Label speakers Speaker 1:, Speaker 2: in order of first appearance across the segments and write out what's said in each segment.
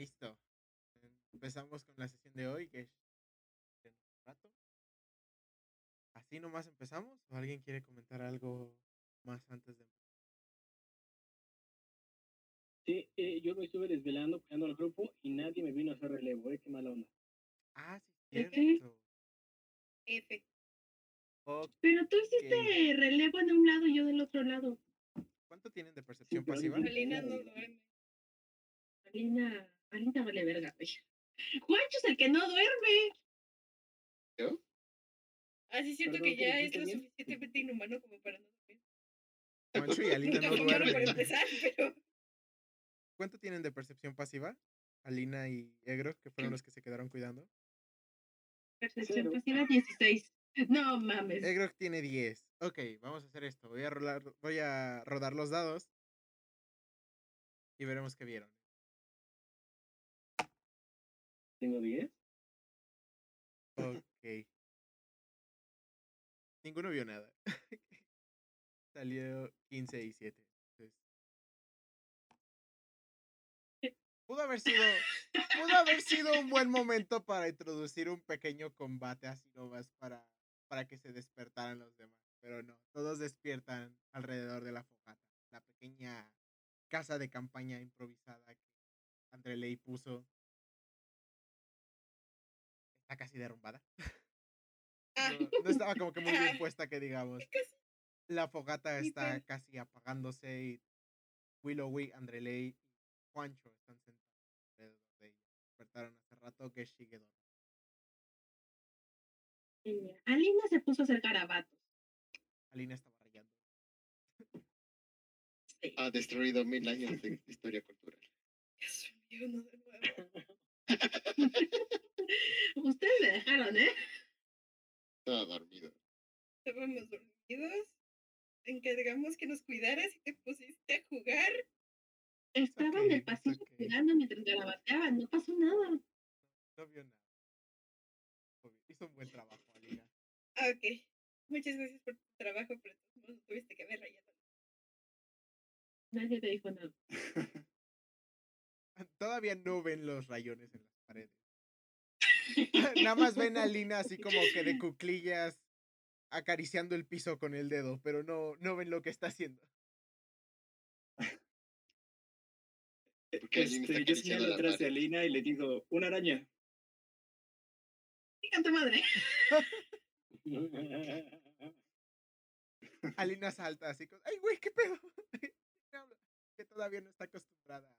Speaker 1: Listo. Empezamos con la sesión de hoy, que es en un rato. ¿Así nomás empezamos? ¿O alguien quiere comentar algo más antes de empezar?
Speaker 2: Sí, eh, yo me estuve desvelando creando el grupo y nadie me vino a hacer relevo, eh, qué mala onda.
Speaker 1: Ah, sí,
Speaker 3: ¿De
Speaker 1: cierto.
Speaker 3: F. Pero tú hiciste relevo en un lado y yo del otro lado.
Speaker 1: ¿Cuánto tienen de percepción pasiva?
Speaker 3: Alina no duerme. Alina, Alina vale verga, güey. Juancho es el que no duerme.
Speaker 4: ¿Yo?
Speaker 3: Así siento
Speaker 2: Perdón,
Speaker 3: que
Speaker 2: ¿qué
Speaker 3: ya es lo
Speaker 2: bien?
Speaker 3: suficientemente inhumano como para no dormir.
Speaker 1: Juancho y Alina no
Speaker 3: claro para
Speaker 1: duermen.
Speaker 3: empezar, pero
Speaker 1: ¿Cuánto tienen de percepción pasiva? Alina y Egro, que fueron los que se quedaron cuidando.
Speaker 3: percepción
Speaker 2: Cero.
Speaker 3: pasiva 16. No mames.
Speaker 1: Egro tiene 10. Ok, vamos a hacer esto. Voy a, rolar, voy a rodar los dados. Y veremos qué vieron.
Speaker 2: Tengo 10.
Speaker 1: Ok. Ninguno vio nada. Salió 15 y 7. Entonces, Pudo haber sido. Pudo haber sido un buen momento para introducir un pequeño combate así nomás para, para que se despertaran los demás. Pero no, todos despiertan alrededor de la fogata. La pequeña casa de campaña improvisada que Andreley puso. Está casi derrumbada. No, no estaba como que muy bien puesta, que digamos. La fogata está casi apagándose y Willoway, Andreley y Juancho están sentados alrededor de ella. Despertaron hace rato que sigue dormida.
Speaker 3: Niña. Alina se puso a hacer garabatos.
Speaker 1: Alina estaba rayando.
Speaker 3: Sí.
Speaker 4: Ha destruido mil años de historia cultural.
Speaker 3: Dios mío, no de nuevo. Dejaron, ¿eh?
Speaker 4: Estaba dormido.
Speaker 3: Estábamos dormidos. Encargamos que nos cuidaras y te pusiste a jugar. Estaba en el pasillo
Speaker 1: ok.
Speaker 3: cuidando mientras garabateaban. No pasó nada.
Speaker 1: No vio nada. Hizo un buen trabajo, Alina.
Speaker 3: Ah, ok. Muchas gracias por tu trabajo, pero modos tuviste que haber rayado. Nadie te dijo nada.
Speaker 1: Todavía no ven los rayones en las paredes. Nada más ven a Alina así como que de cuclillas acariciando el piso con el dedo, pero no, no ven lo que está haciendo.
Speaker 4: Porque alguien está
Speaker 2: Este, yo señalo atrás de. Alina y le digo, una araña.
Speaker 3: Tu madre.
Speaker 1: Alina salta así con, ¡ay, güey, qué pedo! que todavía no está acostumbrada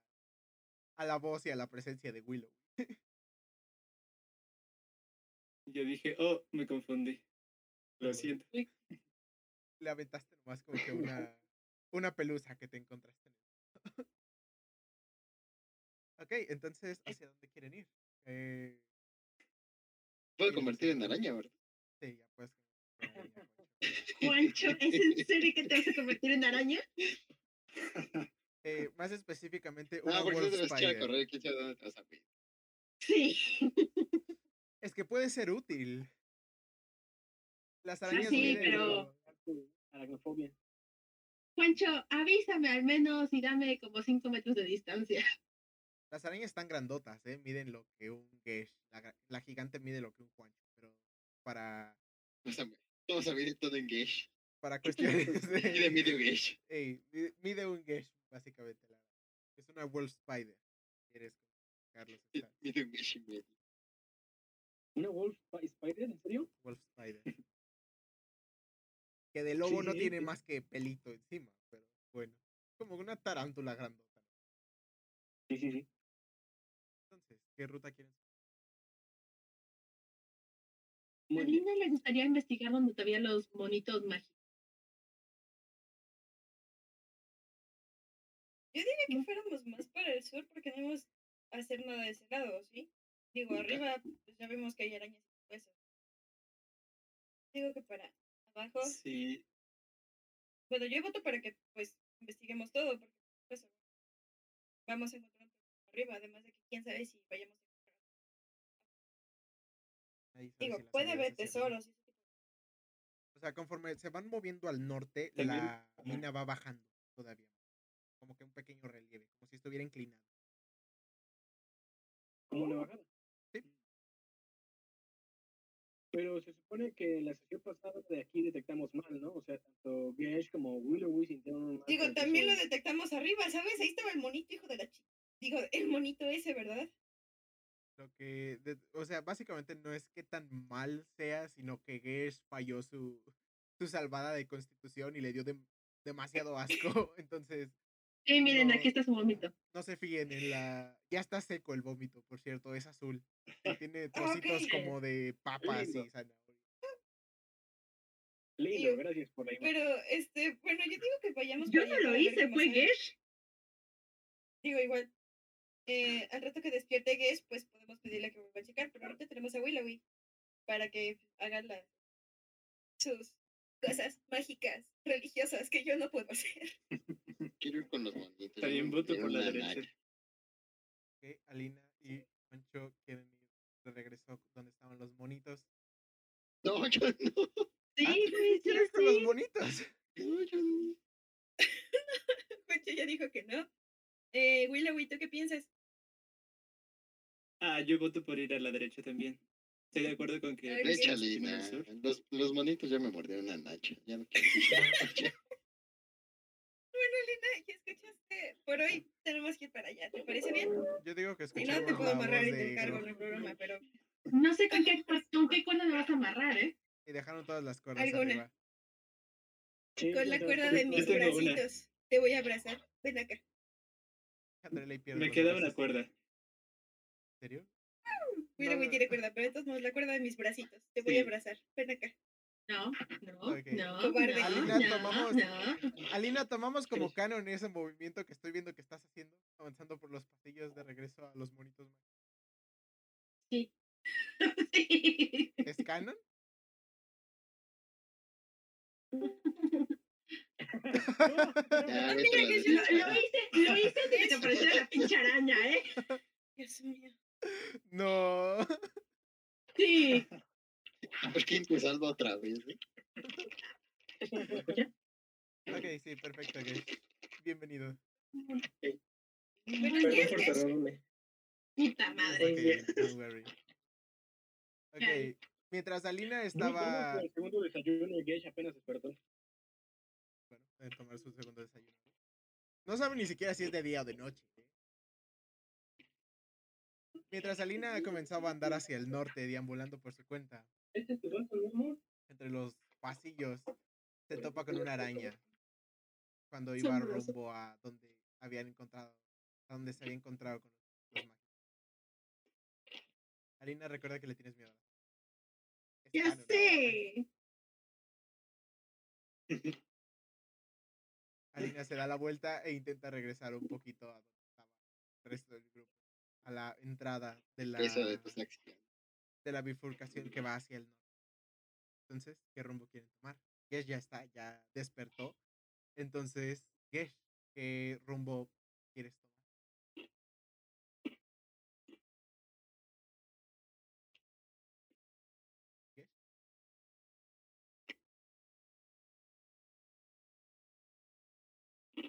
Speaker 1: a la voz y a la presencia de Willow.
Speaker 2: Yo dije, oh, me confundí. Lo siento.
Speaker 1: Le aventaste nomás como que una, una pelusa que te encontraste ok, entonces, ¿hacia dónde quieren ir? Eh,
Speaker 4: Puedo convertir en araña, ¿verdad?
Speaker 1: sí, ya puedes. Juancho.
Speaker 3: ¿es en serio que te vas a convertir en araña?
Speaker 1: Eh, más específicamente, una
Speaker 4: Ah, porque
Speaker 1: wolf
Speaker 4: tú te vas a echar a
Speaker 1: spider.
Speaker 4: correr. ¿Quién sabe dónde te vas a meter?
Speaker 3: Sí.
Speaker 1: Es que puede ser útil. Las
Speaker 3: Ah,
Speaker 1: arañas
Speaker 3: sí,
Speaker 1: miden-
Speaker 3: pero-
Speaker 2: Aracnofobia.
Speaker 3: Juancho, avísame al menos y dame como 5 metros de distancia.
Speaker 1: Las arañas están grandotas, ¿eh? Miden lo que un Gesh. La, la gigante mide lo que un Juancho. Pero para,
Speaker 4: Vamos a, ver todo en Gesh.
Speaker 1: para cuestiones
Speaker 4: Y de
Speaker 1: de...
Speaker 4: medio Gesh.
Speaker 1: Ey, mide, mide un Gesh, básicamente. La, es una Wolf Spider. ¿Quieres Carlos? Está-
Speaker 4: Medio Gesh y medio.
Speaker 2: ¿Una Wolf Pi- Spider? ¿En serio?
Speaker 1: Wolf Spider. Que de lobo no tiene
Speaker 2: sí.
Speaker 1: más que pelito encima, pero bueno. Como una tarántula grandota.
Speaker 2: Sí, sí, sí.
Speaker 1: Entonces, ¿qué ruta quieren?
Speaker 3: A le gustaría investigar donde todavía los monitos mágicos.
Speaker 5: Yo diría que fuéramos más para el sur porque no vamos a hacer nada de ese lado, ¿sí? Digo, arriba pues ya vemos que hay arañas y huesos. Digo que para abajo,
Speaker 2: Sí,
Speaker 5: bueno, yo voto para que pues investiguemos todo porque pues vamos a encontrar arriba, además de que quién sabe si vayamos a encontrar. Digo,
Speaker 1: si
Speaker 5: puede haber tesoros y
Speaker 1: O sea, conforme se van moviendo al norte,
Speaker 2: También-
Speaker 1: la mina va bajando todavía. Como que un pequeño relieve, como si estuviera inclinada.
Speaker 2: como una bajada. Pero se supone que en la sesión pasada de aquí detectamos mal, ¿no? O sea, tanto Gesh como Willow sintieron mal.
Speaker 5: Digo, también lo detectamos arriba, ¿sabes? Ahí estaba el monito, hijo de la chica. Digo, el monito ese, ¿verdad?
Speaker 1: Lo que, de- o sea, básicamente no es que tan mal sea, sino que Gesh falló su, su salvada de constitución y le dio dem- demasiado asco. Entonces,
Speaker 6: Sí, miren,
Speaker 1: No.
Speaker 6: aquí está su vómito.
Speaker 1: no se fíen en la. Ya está seco el vómito, por cierto, es azul. y tiene trocitos como de papas y
Speaker 2: Lindo.
Speaker 1: zanahoria.
Speaker 2: Lindo, gracias por la imagen.
Speaker 5: Pero, este, bueno, yo digo que vayamos
Speaker 6: Yo no lo hice, fue. Gesh.
Speaker 5: Digo, igual. Eh, al rato que despierte Gesh, pues podemos pedirle que vuelva a checar, pero ahorita tenemos a Willowy para que haga la, sus cosas mágicas, religiosas, que yo no puedo hacer.
Speaker 4: Quiero ir con los monitos.
Speaker 7: También voto por la derecha.
Speaker 1: Alina y Pancho quieren ir de regreso donde estaban los monitos.
Speaker 4: No, yo no.
Speaker 6: Sí,
Speaker 1: Ah,
Speaker 6: yo
Speaker 1: ¿Quieres con los
Speaker 6: sí.
Speaker 1: monitos?
Speaker 4: No, yo no.
Speaker 5: Pancho ya dijo que no. Eh, Willowy, ¿tú qué piensas?
Speaker 7: Ah, yo voto por ir a la derecha también. Estoy de acuerdo con que.
Speaker 5: Ay, sí.
Speaker 7: nos
Speaker 4: Échale. Los, los monitos ya me mordieron una nacha. Ya no quiero ir a la nacha.
Speaker 5: Bueno, Lina, Por hoy tenemos que ir para allá. ¿Te parece bien?
Speaker 1: Yo digo que
Speaker 5: Y
Speaker 1: escuchemos
Speaker 5: no te puedo amarrar y te encargo en el programa, pero
Speaker 6: No sé con qué, cu- con qué cuerda me vas a amarrar, ¿eh?
Speaker 1: Y dejaron todas las cuerdas
Speaker 5: Alguna.
Speaker 1: arriba.
Speaker 2: Sí,
Speaker 5: con la cuerda de mis
Speaker 7: una.
Speaker 5: bracitos te voy a abrazar. Ven acá.
Speaker 7: Me queda una cuerda.
Speaker 1: ¿En serio? No.
Speaker 5: tiene cuerda, pero de todos modos la cuerda de mis bracitos. Te voy
Speaker 7: Sí.
Speaker 5: a abrazar. Ven acá.
Speaker 6: No, no, no,
Speaker 1: Alina,
Speaker 6: no,
Speaker 1: tomamos-
Speaker 6: no.
Speaker 1: Alina, tomamos como canon ese movimiento que estoy viendo que estás haciendo, avanzando por los pasillos de regreso a los monitos.
Speaker 6: Sí. Sí.
Speaker 1: ¿Es canon?
Speaker 4: Ya, vete a la
Speaker 5: que
Speaker 6: Lo, lo hice, lo hice antes de que apareciera la pinche araña, ¿eh?
Speaker 5: Dios mío.
Speaker 1: no.
Speaker 6: Sí.
Speaker 4: ¿Por quién te salva otra vez? eh?
Speaker 1: ok, sí, perfecto. ok. Bienvenido.
Speaker 5: Buenos
Speaker 2: Perdón por tardarme.
Speaker 6: Puta madre.
Speaker 1: Ok, don't worry. Ok, mientras Alina estaba...
Speaker 2: bueno, El segundo desayuno y Gesh apenas despertó.
Speaker 1: Bueno, pueden tomar su segundo desayuno. No saben ni siquiera si es de día o de noche. ¿eh? Mientras Alina comenzaba a andar hacia el norte, deambulando por su cuenta,
Speaker 2: Este es tu vaso, mi amor.
Speaker 1: entre los pasillos, se topa con una araña. Cuando iba rumbo a donde habían encontrado, a donde se había encontrado con los mágicos. Alina recuerda que le tienes miedo. Es
Speaker 6: Ya
Speaker 1: canon
Speaker 6: sé.
Speaker 1: Alina se da la vuelta e intenta regresar un poquito a donde estaba el resto del grupo, a la entrada de la,
Speaker 4: Eso de tus acciones.
Speaker 1: De la bifurcación que va hacia el norte. Entonces, ¿qué rumbo quieren tomar? Gesh ya está, ya despertó. Entonces, Gesh, ¿qué rumbo quieres tomar? Gesh. Gesh.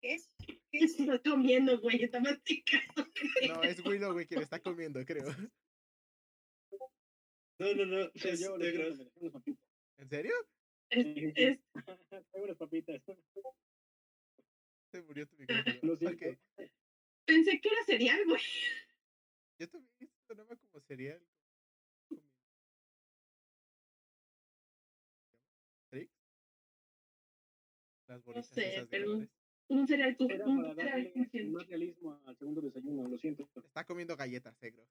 Speaker 5: ¿Qué es? ¿Qué
Speaker 6: ¿Qué
Speaker 5: es?
Speaker 6: estás comiendo, güey? Está masticando.
Speaker 1: No, es Willow, güey, quien está comiendo, creo.
Speaker 7: No, no, no. Es
Speaker 2: yo, me dejé unas papitas.
Speaker 1: ¿En serio?
Speaker 6: Es, es,
Speaker 2: Traigo unas papitas.
Speaker 1: Se murió tu micrófono.
Speaker 2: Lo siento.
Speaker 6: Pensé que era cereal, güey.
Speaker 1: Yo también sonaba como cereal. Las bolitas
Speaker 6: sé, pero-. Un cereal un
Speaker 2: para
Speaker 6: cereal
Speaker 2: más realismo al segundo desayuno, lo siento.
Speaker 1: Está comiendo galletas, negro.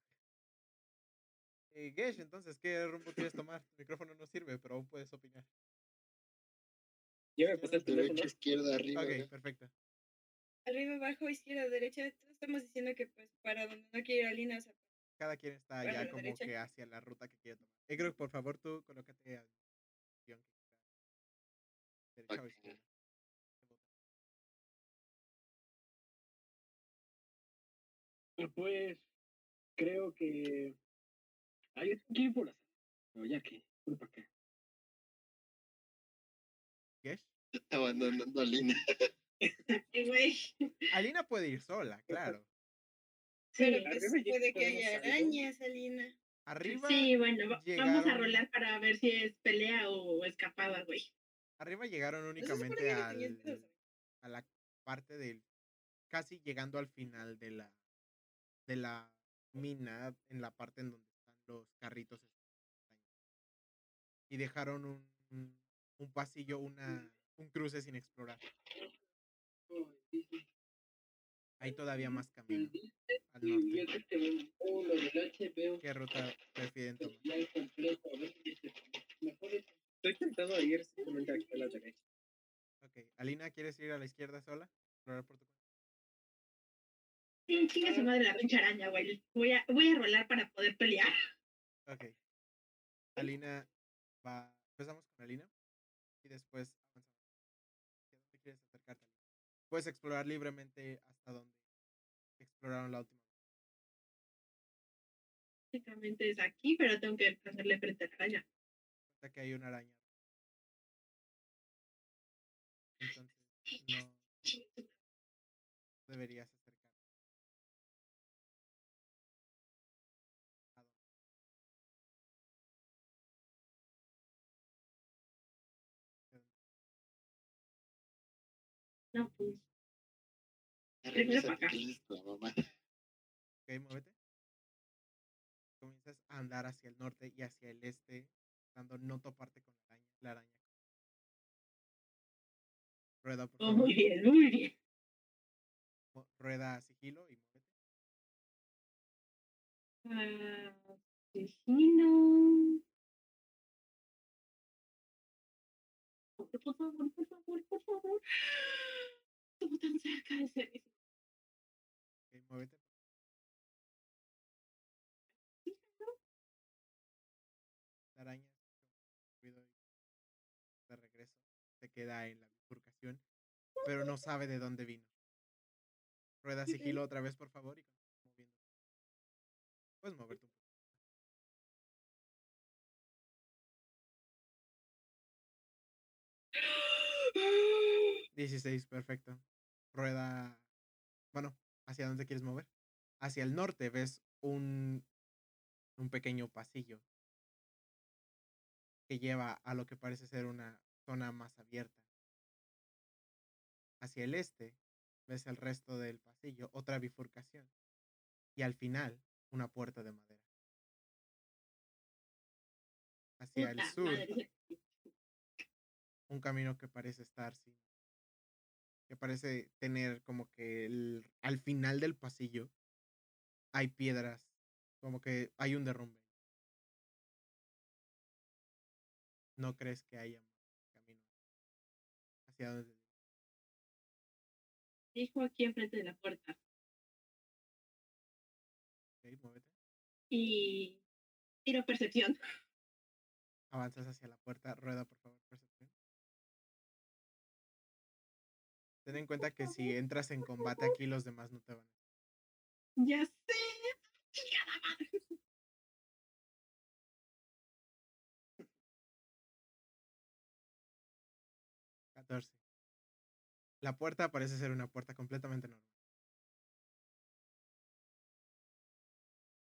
Speaker 1: Eh, Gesh, entonces, ¿qué rumbo quieres tomar? Tu micrófono no sirve, pero aún puedes opinar.
Speaker 2: Ya me el teléfono.
Speaker 4: Derecha, izquierda, arriba.
Speaker 1: Ok,
Speaker 4: ¿eh?
Speaker 1: perfecto.
Speaker 5: Arriba, abajo, izquierda, derecha. Todos estamos diciendo que pues para donde no quiere ir Alina, o sea,
Speaker 1: Cada quien está ya como
Speaker 5: derecha.
Speaker 1: que hacia la ruta que quiere tomar. Egro, por favor, tú colócate a dirección que quieras. Derecha o izquierda.
Speaker 2: Pues creo que. Ay, es que por la Pero ya que, para acá.
Speaker 1: Gesh.
Speaker 4: Abandonando a Lina.
Speaker 6: Güey.
Speaker 1: Alina puede ir sola, claro.
Speaker 5: Pero
Speaker 3: Sí,
Speaker 5: pues puede que haya arañas, Alina.
Speaker 1: Arriba,
Speaker 3: sí, bueno, va- vamos a rolar para ver si es pelea o escapada, güey.
Speaker 1: arriba llegaron
Speaker 5: supone
Speaker 1: únicamente al, a la parte del casi llegando al final de la de la mina en la parte en donde los carritos y dejaron un, un, pasillo una un cruce sin explorar hay todavía más camino al norte qué ruta prefieren tomar
Speaker 7: Estoy tentado a ir simplemente a la derecha.
Speaker 1: Ok, Alina quieres ir a la izquierda sola explorar por tu cuenta
Speaker 3: su madre la pinche araña, güey. Voy a, voy a rolar para poder pelear.
Speaker 1: Ok. Alina va. Empezamos con Alina y después avanzamos. ¿Hacia dónde quieres acercarte? Alina? Puedes explorar libremente hasta donde exploraron la última vez.
Speaker 3: Básicamente es aquí, pero tengo que hacerle frente a la araña.
Speaker 1: Hasta que hay una araña. Entonces, no deberías
Speaker 3: No, pues.
Speaker 4: Regresa
Speaker 3: para acá.
Speaker 1: Ok, muévete. Comienzas a andar hacia el norte y hacia el este, dando no toparte con la araña. La araña. Rueda, por
Speaker 3: Oh,
Speaker 1: favor.
Speaker 3: muy bien, muy bien.
Speaker 1: Rueda sigilo y muévete.
Speaker 3: Ah, Asesino. Por favor, por favor, por favor. Tan cerca de ser
Speaker 1: muévete. La araña de regreso se queda en la bifurcación, pero no sabe de dónde vino. Rueda sigilo otra vez, por favor, y moviendo. Puedes moverte un poco. 16, perfecto. Rueda. Bueno, ¿hacia dónde quieres mover? Hacia el norte ves un, un pequeño pasillo que lleva a lo que parece ser una zona más abierta. Hacia el este ves el resto del pasillo, otra bifurcación. Y al final, una puerta de madera. Hacia el sur, un camino que parece estar sin que parece tener como que el- al final del pasillo hay piedras como que hay un derrumbe no crees que haya camino hacia donde
Speaker 3: Dijo aquí enfrente de la puerta.
Speaker 1: ok, muévete
Speaker 3: Y tiro percepción.
Speaker 1: avanzas hacia la puerta rueda por favor percepción ten en cuenta que si entras en combate aquí los demás no te van a
Speaker 3: Ya sé. Madre.
Speaker 1: 14 la puerta parece ser una puerta completamente normal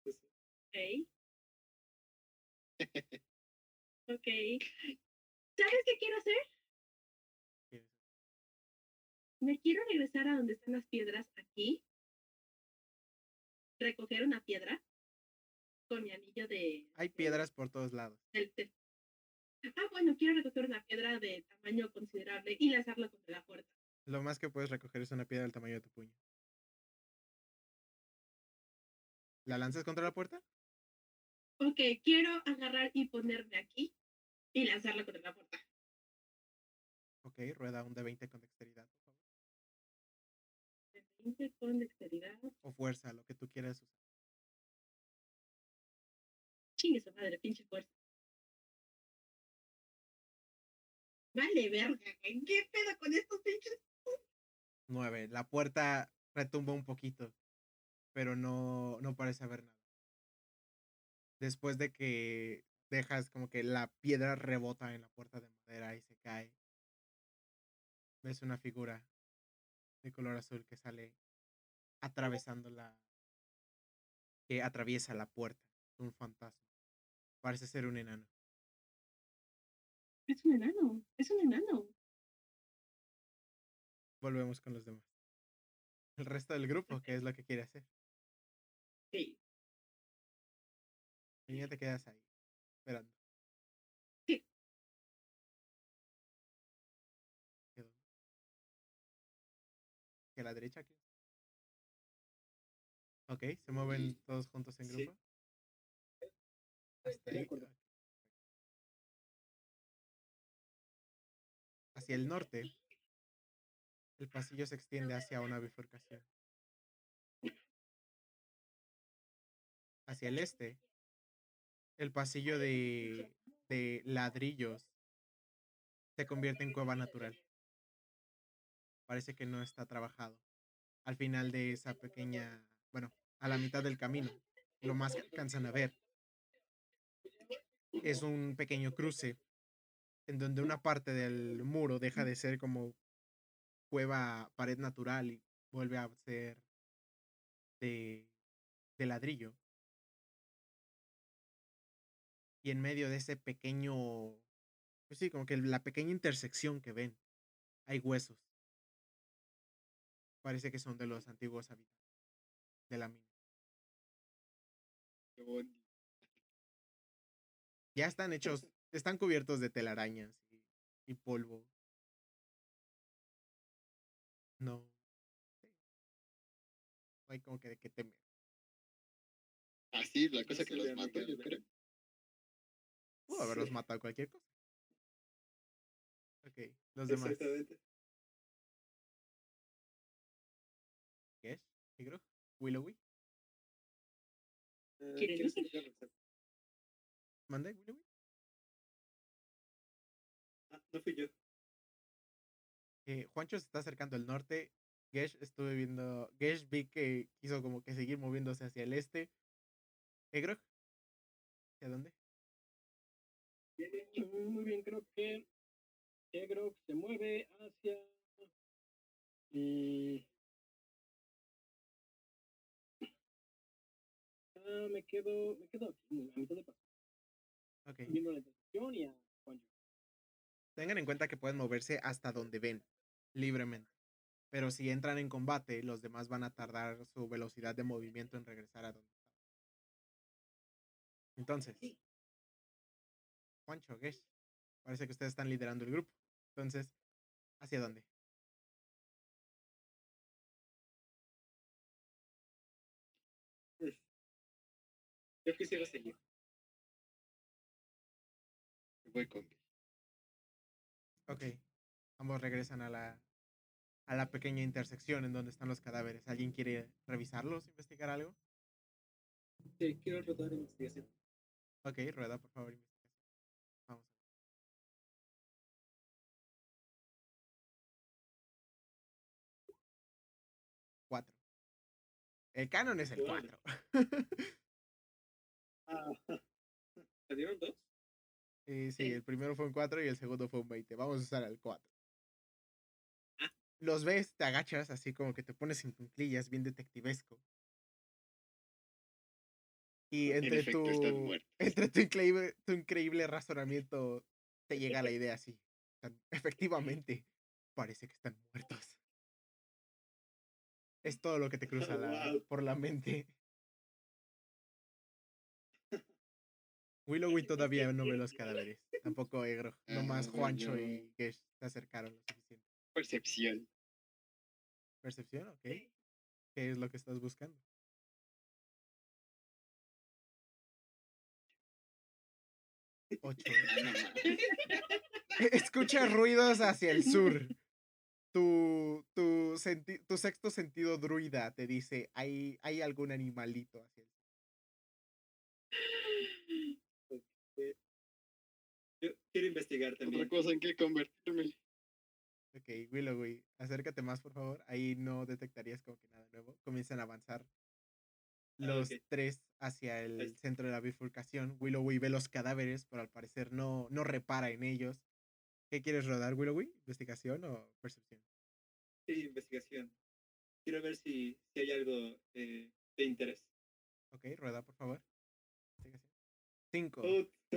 Speaker 3: Ok. Ok. ¿Sabes qué quiero hacer? Me quiero regresar a donde están las piedras aquí. Recoger una piedra con mi anillo de.
Speaker 1: hay
Speaker 3: de-
Speaker 1: piedras por todos lados
Speaker 3: del- Ah, bueno, quiero recoger una piedra de tamaño considerable y lanzarla contra la puerta.
Speaker 1: Lo más que puedes recoger es una piedra del tamaño de tu puño. ¿La lanzas contra la puerta?
Speaker 3: Ok, quiero agarrar y ponerme aquí y lanzarla contra la puerta.
Speaker 1: Ok, rueda un de 20 con dexteridad, por favor.
Speaker 3: De 20 con dexteridad.
Speaker 1: O fuerza, lo que tú quieras usar.
Speaker 3: Chingue su madre, pinche fuerza. Vale, verga. ¿Qué pedo con estos pinches?
Speaker 1: 9. La puerta retumba un poquito, pero no, no parece haber nada. Después de que dejas como que la piedra rebota en la puerta de madera y se cae, ves una figura de color azul que sale atravesando la, que atraviesa la puerta. Un fantasma. Parece ser un enano.
Speaker 3: Es un enano. Es un enano.
Speaker 1: Volvemos con los demás. El resto del grupo, ¿qué es lo que quiere hacer?
Speaker 7: Sí.
Speaker 1: Y ya te quedas ahí, esperando. ¿Que a la derecha aquí? Ok, se mueven todos juntos en
Speaker 7: Sí.
Speaker 1: grupo. Hasta
Speaker 2: De
Speaker 1: ahí. Hacia el norte, el pasillo se extiende hacia una bifurcación. Hacia el este, el pasillo de, de ladrillos se convierte en cueva natural. Parece que no está trabajado. Al final de esa pequeña, bueno, a la mitad del camino, lo más que alcanzan a ver es un pequeño cruce en donde una parte del muro deja de ser como cueva, pared natural y vuelve a ser de, de ladrillo. Y en medio de ese pequeño, pues sí, como que la pequeña intersección que ven, hay huesos. Parece que son de los antiguos habitantes de la mina.
Speaker 4: Qué bonito.
Speaker 1: Ya están hechos, están cubiertos de telarañas y, y polvo. No. sí. No hay como que de qué temer.
Speaker 4: Ah, sí, la cosa que los mató, yo creo.
Speaker 1: Pudo haberlos
Speaker 7: Sí.
Speaker 1: matado cualquier cosa. Ok, los demás.
Speaker 7: Exactamente.
Speaker 1: ¿Tigro? ¿Willowy?
Speaker 7: Ah,
Speaker 3: ¿Quieren
Speaker 7: ¿quieres
Speaker 3: ir?
Speaker 7: explicarlo, Sam?
Speaker 1: ¿Mande, Willowy?
Speaker 7: Ah, no fui yo.
Speaker 1: Eh, Juancho se está acercando al norte. Gesh estuve viendo. Gesh vi que quiso como que seguir moviéndose hacia el este. ¿Egrog? ¿Hacia dónde?
Speaker 2: Muy bien, creo que Egrog se mueve hacia. mm, Me quedo, me quedo aquí, a mitad de viendo la y a.
Speaker 1: Tengan en cuenta que pueden moverse hasta donde ven, libremente. Pero si entran en combate, los demás van a tardar su velocidad de movimiento en regresar a donde estaban. Entonces, Juancho, Gesh, parece que ustedes están liderando el grupo. Entonces, ¿hacia dónde?
Speaker 7: Yo quisiera seguir.
Speaker 4: Voy con
Speaker 1: Ok. Ambos regresan a la, a la pequeña intersección en donde están los cadáveres. ¿Alguien quiere revisarlos, investigar algo?
Speaker 7: Sí, quiero rodar investigación.
Speaker 1: Ok, rueda, por favor, investigación. Vamos. Cuatro. El canon es el
Speaker 7: 4. ¿te dieron dos?
Speaker 1: Eh, sí,
Speaker 7: Sí.
Speaker 1: el primero fue un 4 y el segundo fue un 20. Vamos a usar el 4.
Speaker 7: Ah.
Speaker 1: Los ves, te agachas, así como que te pones en cunclillas, bien detectivesco. Y
Speaker 4: En
Speaker 1: entre
Speaker 4: efecto,
Speaker 1: tu, entre tu increíble, tu increíble razonamiento te llega la idea así. Efectivamente, parece que están muertos. Es todo lo que te cruza la-
Speaker 7: Wow.
Speaker 1: por la mente. Willowy todavía no ve los cadáveres. Tampoco Egro. Nomás
Speaker 4: Ah,
Speaker 1: Juancho
Speaker 4: yo-
Speaker 1: y Gesh se acercaron lo suficiente.
Speaker 4: Percepción.
Speaker 1: ¿Percepción? Ok. ¿Qué es lo que estás buscando? Ocho.
Speaker 4: Ma.
Speaker 1: Escucha ruidos hacia el sur. Tu, tu, senti- tu sexto sentido druida te dice, hay, hay algún animalito hacia el sur.
Speaker 7: Quiero investigar
Speaker 4: Otra
Speaker 7: también.
Speaker 4: cosa en que convertirme.
Speaker 1: Ok, Willowwy, acércate más, por favor. Ahí no detectarías como que nada nuevo. Comienzan a avanzar
Speaker 7: Ah,
Speaker 1: los tres hacia el
Speaker 7: Ahí
Speaker 1: centro de la bifurcación. Willowwy ve los cadáveres, pero al parecer no, no repara en ellos. ¿Qué quieres rodar, Willowwy? ¿Investigación o percepción?
Speaker 7: Sí, investigación. Quiero ver si, si hay algo eh, de interés.
Speaker 1: Ok, rueda, por favor. Cinco.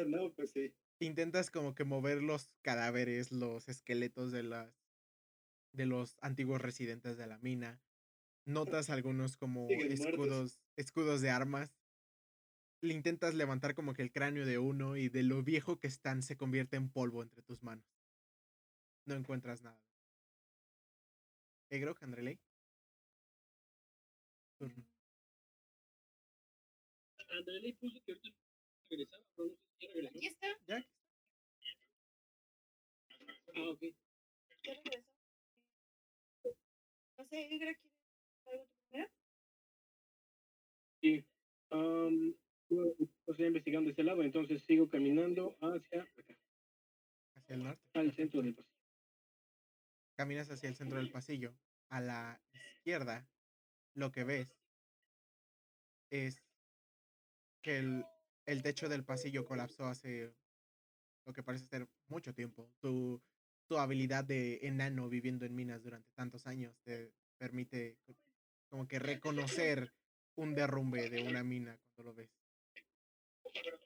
Speaker 7: No, pues sí.
Speaker 1: Intentas como que mover los cadáveres, los esqueletos de las de los antiguos residentes de la mina. Notas algunos como
Speaker 7: Siguen muertos.
Speaker 1: escudos, escudos de armas. Le intentas levantar como que el cráneo de uno y de lo viejo que están se convierte en polvo entre tus manos. No encuentras nada. Egro, Andreley. Turno.
Speaker 2: Andreley puso que ahorita regresaba, pero no sé.
Speaker 5: Aquí está,
Speaker 1: ¿Ya?
Speaker 2: Ah, ok.
Speaker 5: ya regresó. No sé, Igra, ¿quieres algo primero?
Speaker 2: Sí. Um, bueno, estoy investigando este lado, entonces sigo caminando hacia acá,
Speaker 1: Hacia el norte.
Speaker 2: al centro del pasillo.
Speaker 1: caminas hacia el centro del pasillo, a la izquierda, lo que ves es que el, el techo del pasillo colapsó hace lo que parece ser mucho tiempo. Tu, tu habilidad de enano viviendo en minas durante tantos años te permite co- como que reconocer un derrumbe de una mina cuando lo ves.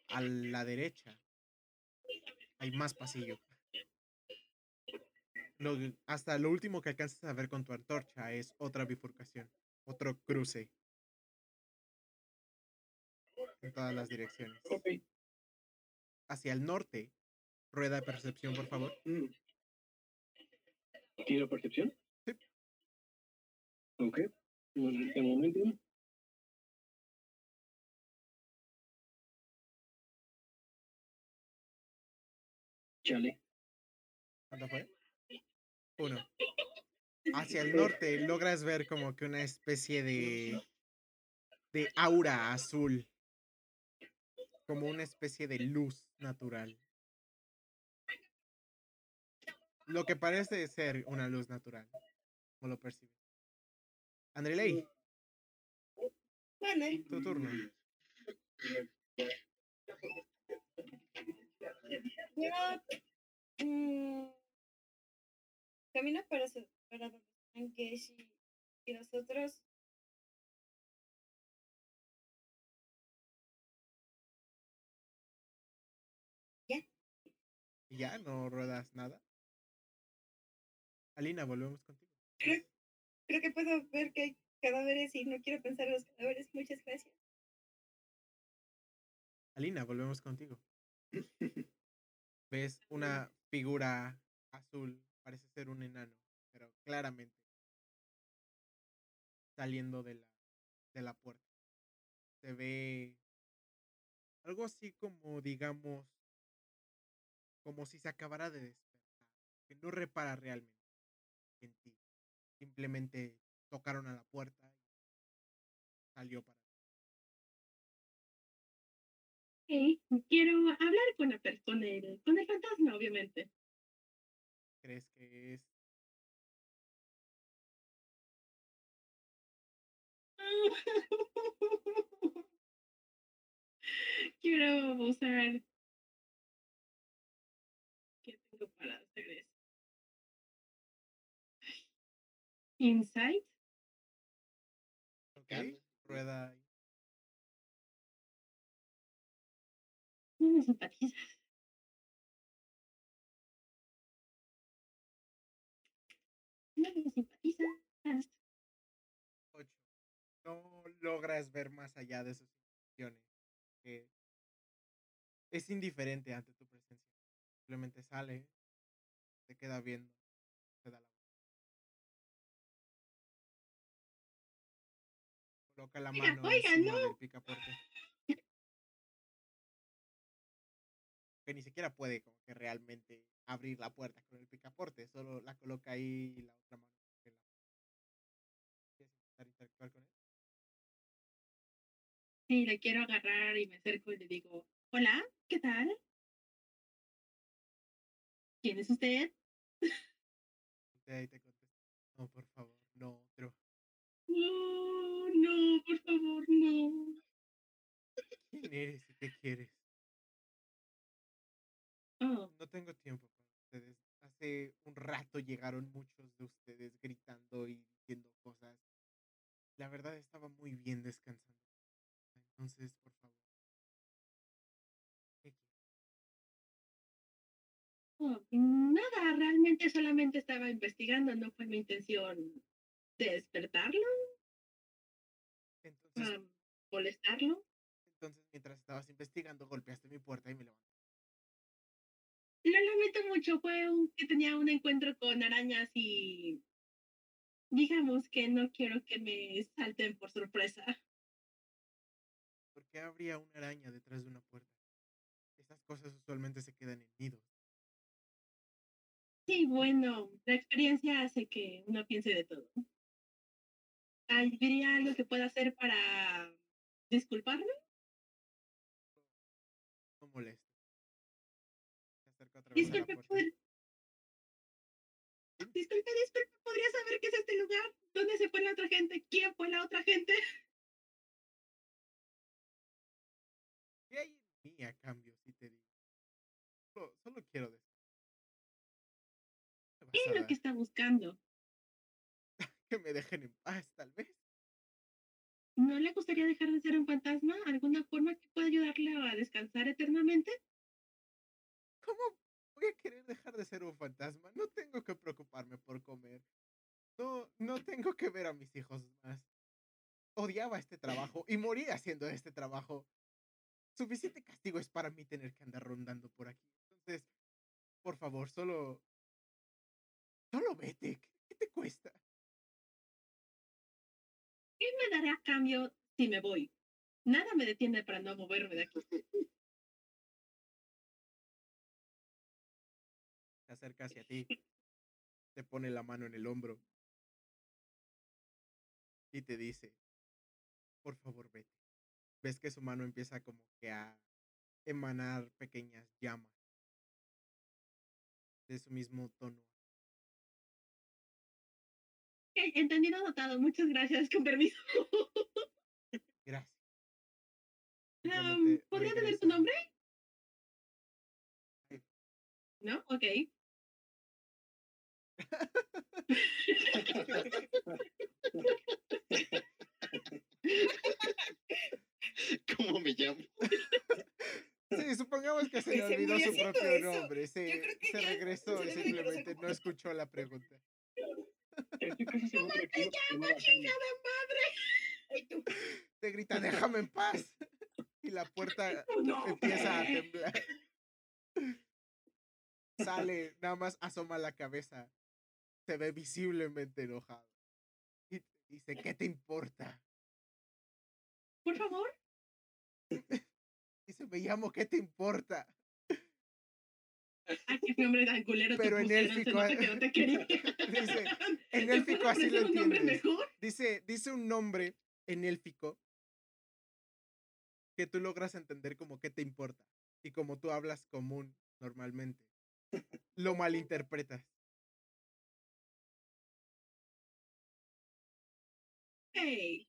Speaker 1: A la derecha hay más pasillo. Lo hasta lo último que alcanzas a ver con tu antorcha es otra bifurcación, otro cruce en todas las direcciones.
Speaker 2: Ok.
Speaker 1: Hacia el norte, rueda de percepción, por favor.
Speaker 2: Mm. ¿Tiro percepción?
Speaker 1: Sí.
Speaker 2: Ok. Un un momento. Chale.
Speaker 1: ¿Cuánto fue? Uno. Hacia el norte logras ver como que una especie de de aura azul, como una especie de luz natural. Lo que parece ser una luz natural, como lo percibes. Andreley, tu turno.
Speaker 5: Yo mm, camino para, su- para donde están y los otros.
Speaker 1: ¿Y ya no ruedas nada? Alina, volvemos contigo.
Speaker 5: Creo, creo que puedo ver que hay cadáveres y no quiero pensar en los cadáveres. Muchas gracias.
Speaker 1: Alina, volvemos contigo. Ves una figura azul, parece ser un enano, pero claramente saliendo de la, de la puerta. Se ve algo así como, digamos, como si se acabara de despertar, que no repara realmente en ti. Simplemente tocaron a la puerta y salió para
Speaker 3: Ok, quiero hablar con la persona, con el, con el fantasma, obviamente.
Speaker 1: ¿Crees que es
Speaker 3: quiero usar. Insight.
Speaker 1: Ok, rueda.
Speaker 3: No me simpatizas. No me simpatizas.
Speaker 1: ocho. No logras ver más allá de sus intenciones. que es indiferente ante tu presencia. Simplemente sale, se queda viendo, Coloca la mano
Speaker 3: oiga, no.
Speaker 1: del picaporte. Que ni siquiera puede como que realmente abrir la puerta con el picaporte, solo la coloca ahí y la otra mano.
Speaker 3: Sí, le quiero agarrar y me acerco y le digo, hola, ¿qué tal? ¿Quién es usted?
Speaker 1: Ahí te. No, por favor, no.
Speaker 3: Oh, no,
Speaker 1: ¿Quién eres y qué quieres?
Speaker 3: Oh,
Speaker 1: No tengo tiempo para ustedes. Hace un rato llegaron muchos de ustedes gritando y diciendo cosas. La verdad estaba muy bien descansando. Entonces, por favor.
Speaker 3: Oh, nada, realmente solamente estaba investigando, no fue mi intención despertarlo,
Speaker 1: Entonces,
Speaker 3: ah, molestarlo.
Speaker 1: Entonces, mientras estabas investigando, golpeaste mi puerta y me levanté.
Speaker 3: Lo lamento mucho, fue un, que tenía un encuentro con arañas y digamos que no quiero que me salten por sorpresa.
Speaker 1: ¿Por qué habría una araña detrás de una puerta? Esas cosas usualmente se quedan en nidos.
Speaker 3: Sí, bueno, la experiencia hace que uno piense de todo. ¿Habría algo que pueda hacer para disculparme?
Speaker 1: Molesto. Se acerca otra vez a la
Speaker 3: Disculpe,
Speaker 1: puerta.
Speaker 3: disculpe, disculpe, ¿podría saber qué es este lugar? ¿Dónde se fue la otra gente? ¿Quién fue la otra gente?
Speaker 1: ¿Qué hay en mí a cambio si te digo? Solo, solo quiero decir. ¿Qué me
Speaker 3: ¿Qué
Speaker 1: vas a
Speaker 3: es lo que está buscando?
Speaker 1: Que me dejen en paz, tal vez.
Speaker 3: ¿No le gustaría dejar de ser un fantasma? ¿Alguna forma que pueda ayudarle a descansar eternamente?
Speaker 1: ¿Cómo voy a querer dejar de ser un fantasma? No tengo que preocuparme por comer. No, no tengo que ver a mis hijos más. Odiaba este trabajo y morí haciendo este trabajo. Suficiente castigo es para mí tener que andar rondando por aquí. Entonces, por favor, solo... Solo vete. ¿Qué, qué te cuesta?
Speaker 3: ¿Qué me dará a cambio si me voy? Nada me detiene para no moverme de aquí.
Speaker 1: Se acerca hacia ti. Te pone la mano en el hombro. Y te dice, por favor, vete. Ves que su mano empieza como que a emanar pequeñas llamas. De su mismo tono.
Speaker 3: Ok, entendido, anotado. Muchas gracias, con permiso.
Speaker 1: Gracias. Simplemente
Speaker 3: ¿Podría tener tu nombre?
Speaker 1: Sí.
Speaker 3: ¿No? Ok.
Speaker 4: ¿Cómo me llamo?
Speaker 1: Sí, supongamos que se le olvidó su propio
Speaker 5: eso.
Speaker 1: nombre.
Speaker 5: Que
Speaker 1: se regresó y simplemente no escuchó la pregunta.
Speaker 2: Estoy casi seguro de que no se
Speaker 3: ¡Llama,
Speaker 2: llamaba Dani.
Speaker 3: chingada madre!
Speaker 5: Tú.
Speaker 1: Te grita, déjame en paz. Y la puerta
Speaker 3: No,
Speaker 1: empieza a temblar. Sale, nada más asoma la cabeza. Se ve visiblemente enojado. Y te dice, ¿qué te importa?
Speaker 3: Por favor,
Speaker 1: Dice, me llamo, ¿qué te importa?
Speaker 3: Ay, qué nombre tan culero
Speaker 1: Pero
Speaker 3: te
Speaker 1: en
Speaker 3: pusieron, se
Speaker 1: élfico,
Speaker 3: nota que no te quería.
Speaker 1: Dice, en
Speaker 3: ¿Me
Speaker 1: élfico así lo
Speaker 3: un nombre
Speaker 1: entiendes.
Speaker 3: mejor?
Speaker 1: Dice, dice un nombre en élfico que tú logras entender como qué te importa. Y como tú hablas común normalmente, lo malinterpretas.
Speaker 3: Hey.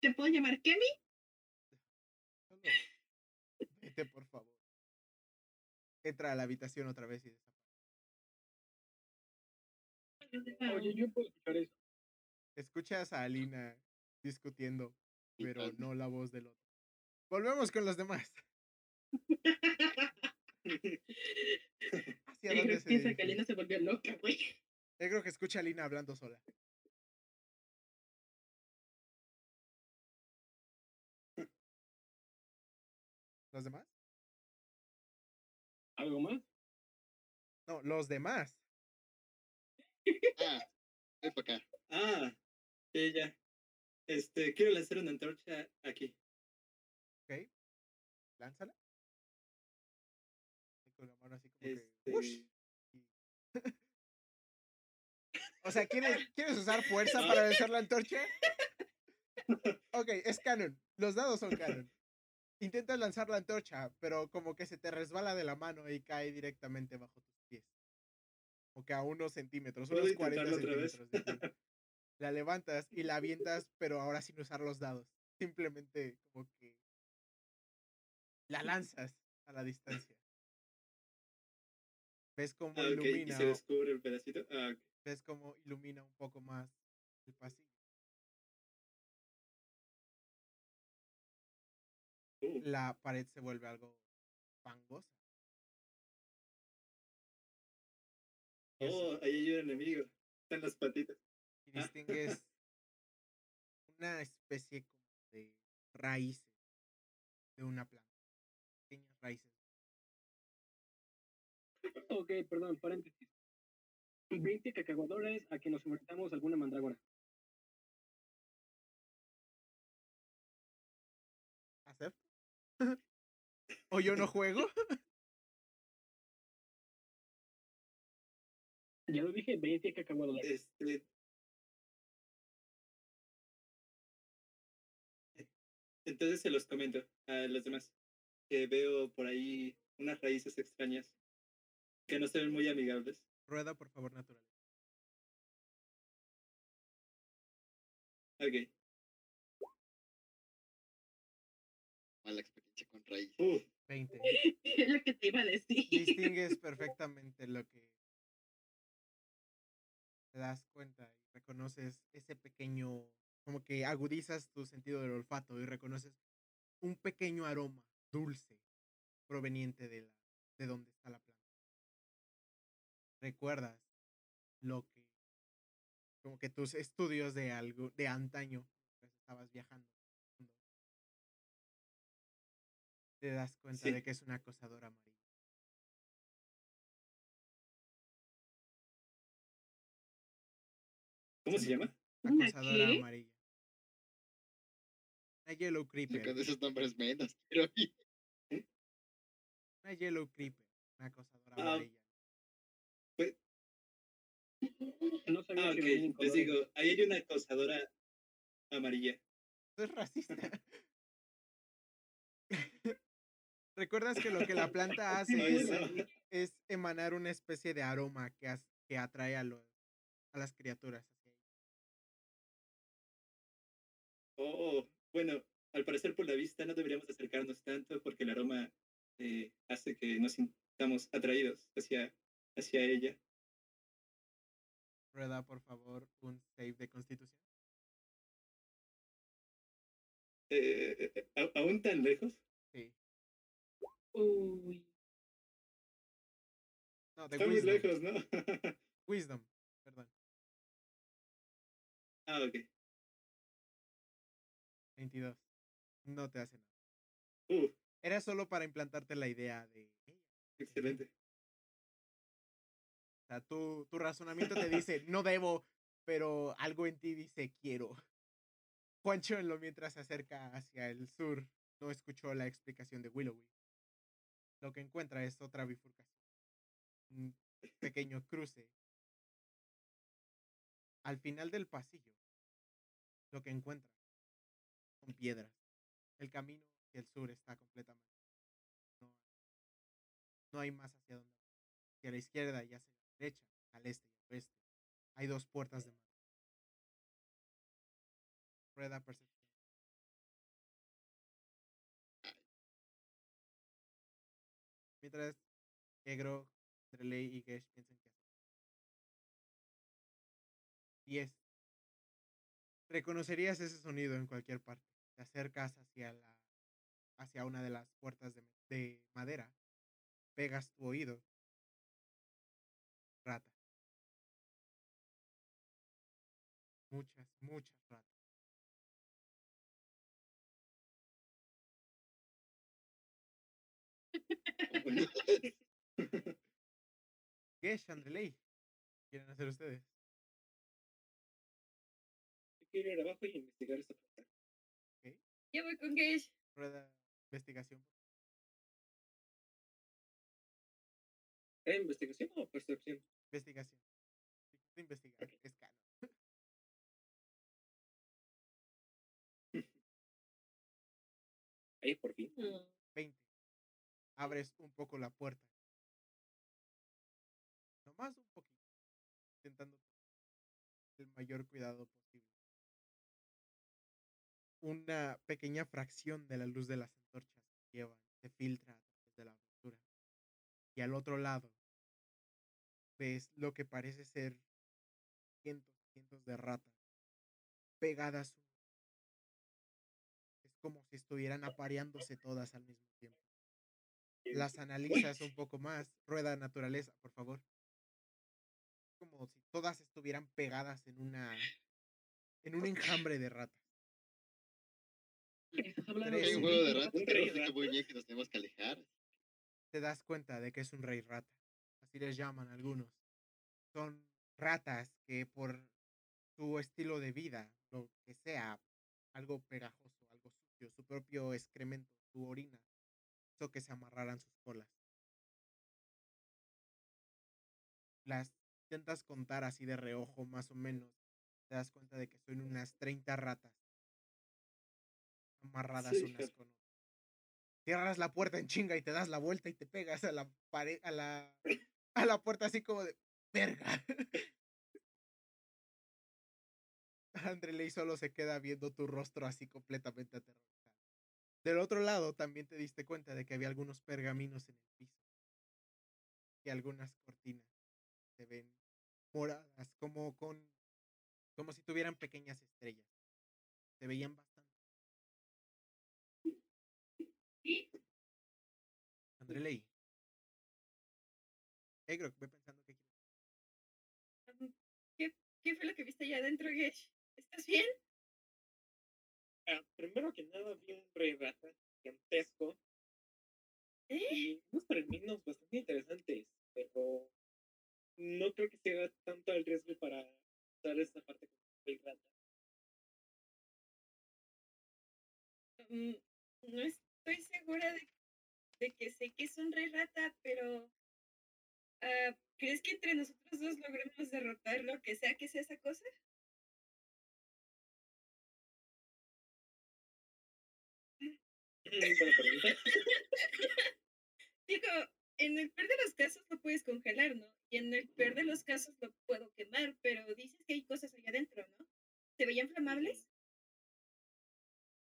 Speaker 3: ¿Te puedo llamar Kemi?
Speaker 1: Vete, por favor. Entra a la habitación otra vez y desaparece.
Speaker 2: Oye, yo puedo escuchar eso.
Speaker 1: Escuchas a Alina discutiendo, pero no la voz del otro. Volvemos con los demás. ¿Hacia
Speaker 3: Yo creo que piensa que
Speaker 1: dirigen?
Speaker 3: Alina se volvió loca, güey.
Speaker 1: Yo creo que escucha a Alina hablando sola. ¿Los demás?
Speaker 2: ¿Algo más?
Speaker 1: No, los demás.
Speaker 4: Ah, ven para acá.
Speaker 7: Ah, sí, ya. Este, quiero lanzar una antorcha aquí.
Speaker 1: ¿Ok? Lánzala. Y con la mano así como que.
Speaker 7: Este,
Speaker 1: o sea, ¿quieres, ¿quieres usar fuerza para vencer la antorcha? Ok, es canon. Los dados son canon. Intentas lanzar la antorcha, pero como que se te resbala de la mano y cae directamente bajo tus pies. Como que a unos centímetros,
Speaker 7: ¿Puedo
Speaker 1: unos 40
Speaker 7: intentarlo otra vez?
Speaker 1: centímetros. de. La levantas y la avientas, pero ahora sin usar los dados. Simplemente como que la lanzas a la distancia. ¿Ves cómo
Speaker 7: Ah, y
Speaker 1: ilumina?
Speaker 7: se descubre el pedacito. Ah.
Speaker 1: ¿Ves cómo ilumina un poco más el pasillo? La pared se vuelve algo fangosa.
Speaker 7: Oh, ahí hay un enemigo. Están las patitas.
Speaker 1: y distingues una especie como de raíces de una planta. Pequeñas raíces.
Speaker 2: Ok, perdón, paréntesis. 20 cacahuadores a que nos enfrentamos a alguna mandrágora.
Speaker 1: ¿O yo no juego?
Speaker 2: Ya lo dije, 20 cacahuadores.
Speaker 7: Este. Entonces se los comento a los demás. Que veo por ahí unas raíces extrañas que no se ven muy amigables.
Speaker 1: Rueda, por favor, natural.
Speaker 7: Ok.
Speaker 4: Con raíz.
Speaker 7: Uh,
Speaker 1: 20.
Speaker 3: Es lo que te iba a decir.
Speaker 1: Distingues perfectamente lo que te das cuenta y reconoces ese pequeño, como que agudizas tu sentido del olfato y reconoces un pequeño aroma dulce proveniente de la de donde está la planta. Recuerdas lo que como que tus estudios de algo de antaño estabas viajando te das cuenta
Speaker 7: Sí.
Speaker 1: de que es una acosadora amarilla.
Speaker 7: ¿Cómo se llama?
Speaker 3: ¿Una
Speaker 1: acosadora
Speaker 3: qué?
Speaker 1: amarilla. Una yellow creeper.
Speaker 4: con esos nombres menos. Ir.
Speaker 1: Una yellow creeper. Una acosadora
Speaker 7: Ah,
Speaker 1: amarilla.
Speaker 2: No sabía
Speaker 7: Ah,
Speaker 2: que
Speaker 7: ok. Les digo, ahí hay una acosadora amarilla.
Speaker 1: Eso es racista. ¿Recuerdas que lo que la planta hace es, es emanar una especie de aroma que, as- que atrae a, los, a las criaturas? hacia ella?
Speaker 7: Oh, bueno, al parecer por la vista no deberíamos acercarnos tanto porque el aroma eh, hace que nos sintamos atraídos hacia, hacia ella.
Speaker 1: Rueda, por favor, un save de constitución.
Speaker 7: Eh, ¿a- ¿Aún tan lejos?
Speaker 3: Uy.
Speaker 1: No, de
Speaker 7: Está muy
Speaker 1: wisdom.
Speaker 7: lejos, ¿no?
Speaker 1: Wisdom, perdón.
Speaker 7: ah, ok.
Speaker 1: 22. No te hace nada.
Speaker 7: Uh,
Speaker 1: Era solo para implantarte la idea de
Speaker 7: excelente.
Speaker 1: O sea, tu, tu razonamiento te dice, no debo, pero algo en ti dice, quiero. Juancho, en lo mientras se acerca hacia el sur, no escuchó la explicación de Willowy. Lo que encuentra es otra bifurcación. Un pequeño cruce. Al final del pasillo, lo que encuentra son piedras. El camino hacia el sur está completamente. No, hay más hacia dónde hacia la izquierda y hacia la derecha, al este y al oeste. Hay dos puertas de madera. Rueda percepción. Mientras Egro, Dreley y Gesh piensan que hacer. 10. Reconocerías ese sonido en cualquier parte. Te acercas hacia la hacia una de las puertas de, de madera. Pegas tu oído ratas. Muchas, muchas ratas. ¿Qué, Chandley? ¿Quieren hacer ustedes?
Speaker 7: Yo quiero ir abajo y investigar esta puerta.
Speaker 5: Yo voy con Gage.
Speaker 1: Rueda investigación.
Speaker 7: ¿Era investigación o percepción?
Speaker 1: Investigación. Si quieres investigar, es caro.
Speaker 7: Ahí por fin.
Speaker 3: Mm.
Speaker 1: 20. Abres un poco la puerta. Nomás un poquito. Intentando el mayor cuidado posible. Una pequeña fracción de la luz de las antorchas que llevan se filtra a de la abertura. Y al otro lado ves lo que parece ser cientos y cientos de ratas pegadas unas como si estuvieran apareándose todas al mismo tiempo. Las analizas un poco más. Rueda naturaleza, por favor. Como si todas estuvieran pegadas en una. en un enjambre de ratas.
Speaker 2: ¿Estás hablando
Speaker 1: Tres.
Speaker 4: Hay un juego de ratas, que nos tenemos que alejar.
Speaker 1: Te das cuenta de que es un rey rata. Así les llaman algunos. Son ratas que por su estilo de vida, lo que sea, algo pegajoso, algo sucio, su propio excremento, su orina, hizo que se amarraran sus colas. Las intentas contar así de reojo, más o menos. Te das cuenta de que son unas 30 ratas amarradas
Speaker 7: Sí,
Speaker 1: unas con otras. Cierras la puerta en chinga y te das la vuelta y te pegas a la pared, a la, a la puerta así como de verga. Andreley solo se queda viendo tu rostro así completamente aterrorizado. Del otro lado también te diste cuenta de que había algunos pergaminos en el piso. Y algunas cortinas se ven moradas, como con como si tuvieran pequeñas estrellas. Se veían bastante. Andreley. Egro, pensando que quieres.
Speaker 5: Ujú. ¿Qué, ¿Qué fue lo que viste allá adentro, Gesh? ¿Estás bien?
Speaker 8: Ah, primero que nada vi un rey rata gigantesco
Speaker 5: ¿Eh?
Speaker 8: y unos términos bastante interesantes, pero no creo que sea tanto el riesgo para usar esta parte como rey rata.
Speaker 5: Mm, No estoy segura de, de que sé que es un rey rata, pero ah, ¿crees que entre nosotros dos logremos derrotar lo que sea que sea esa cosa?
Speaker 8: Buena pregunta.
Speaker 5: Digo, en el peor de los casos lo puedes congelar, ¿no? Y en el peor de los casos lo puedo quemar, pero dices que hay cosas allá adentro, ¿no? ¿Se veían flamables?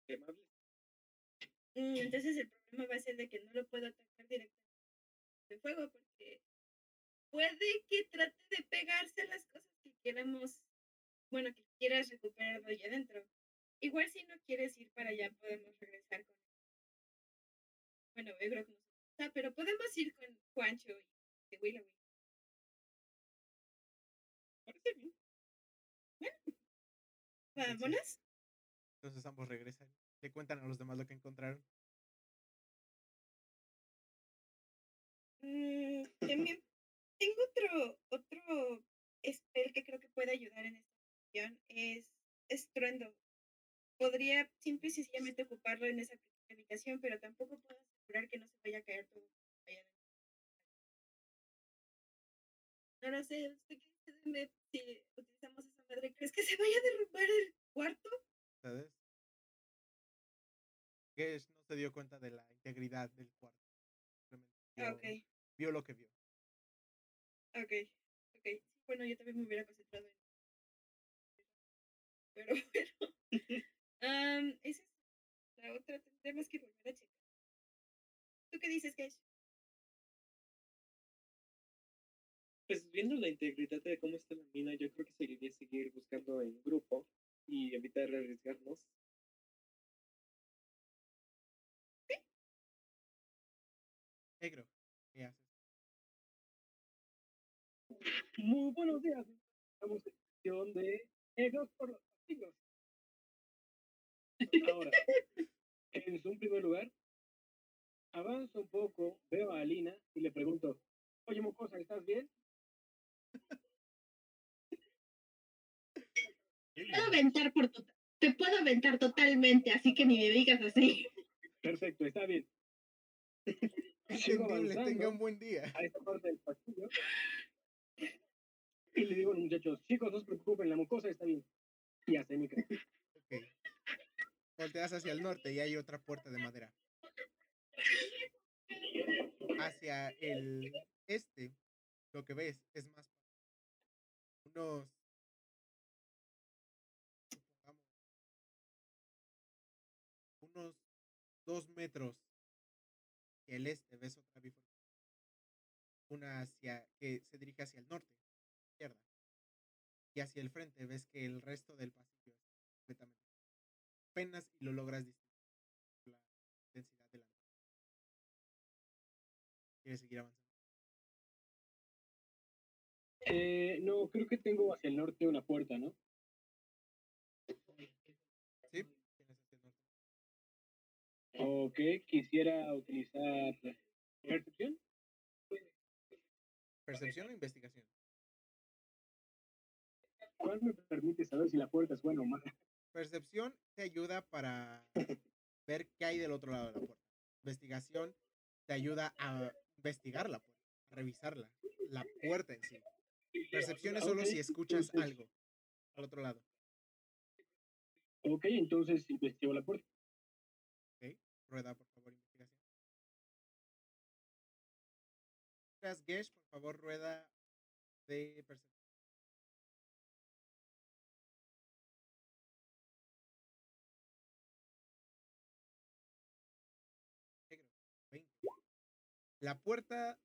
Speaker 8: Qué amable.
Speaker 5: Mm, entonces el problema va a ser de que no lo puedo atacar directamente de fuego porque puede que trate de pegarse a las cosas que queramos, bueno, que quieras recuperar allá adentro. Igual si no quieres ir para allá podemos regresar con bueno, yo creo que no está, pero podemos ir con Juancho y de Willowy.
Speaker 8: Parece bien.
Speaker 5: Vámonos.
Speaker 1: Entonces ambos regresan. Le cuentan a los demás lo que encontraron.
Speaker 5: Mm, también tengo otro, otro spell que creo que puede ayudar en esta situación. Es estruendo. Podría simple y sencillamente ocuparlo en esa habitación, pero tampoco puedo asegurar que no se vaya a caer todo. No lo sé, ¿usted qué dice si utilizamos esa madre? ¿Crees que se vaya a derrumbar el cuarto?
Speaker 1: ¿Sabes? Gesh no se dio cuenta de la integridad del cuarto.
Speaker 5: Ah,
Speaker 1: vio,
Speaker 5: ok,
Speaker 1: vio lo que vio.
Speaker 5: ok, ok. Bueno, yo también me hubiera concentrado en Pero bueno. am, esa es la otra. Tendremos que volver a checar. ¿Tú qué dices, Kesh?
Speaker 8: Pues viendo la integridad de cómo está la mina, yo creo que seguiría seguir buscando en grupo y evitar arriesgarnos.
Speaker 1: Egro, ¿qué haces?
Speaker 2: Muy buenos días. Estamos en sesión de Egos por los castigos. Ahora, en un primer lugar, avanzo un poco, veo a Alina y le pregunto, oye, Mocosa, ¿estás bien?
Speaker 3: Puedo aventar por te puedo aventar totalmente, así que ni me digas así.
Speaker 2: Perfecto, está bien.
Speaker 1: Entendible, un buen día.
Speaker 2: a esta parte del pasillo y le digo a los muchachos, chicos, no se preocupen, la Mocosa está bien. Y hace mi.
Speaker 1: Volteas hacia el norte y hay otra puerta de madera. Hacia el este, lo que ves es más unos supongamos, unos dos metros hacia el este ves otra bifurcación. Una hacia que se dirige hacia el norte, izquierda. Y hacia el frente ves que el resto del pasillo es completamente apenas y lo logras distinguir la intensidad de la ¿Quieres seguir avanzando?
Speaker 2: Eh, no, creo que tengo hacia el norte una puerta, ¿no?
Speaker 1: Sí,
Speaker 2: Ok, quisiera utilizar percepción.
Speaker 1: ¿Percepción o investigación?
Speaker 2: ¿Cuál me permite saber si la puerta es buena o mala?
Speaker 1: Percepción te ayuda para ver qué hay del otro lado de la puerta. Investigación te ayuda a investigar la puerta, a revisarla, la puerta en sí. Percepción es solo
Speaker 2: Ok,
Speaker 1: si escuchas algo al otro lado.
Speaker 2: Ok, entonces investigo la puerta.
Speaker 1: Rueda, por favor, investigación. Gesh, por favor, rueda de percepción. La puerta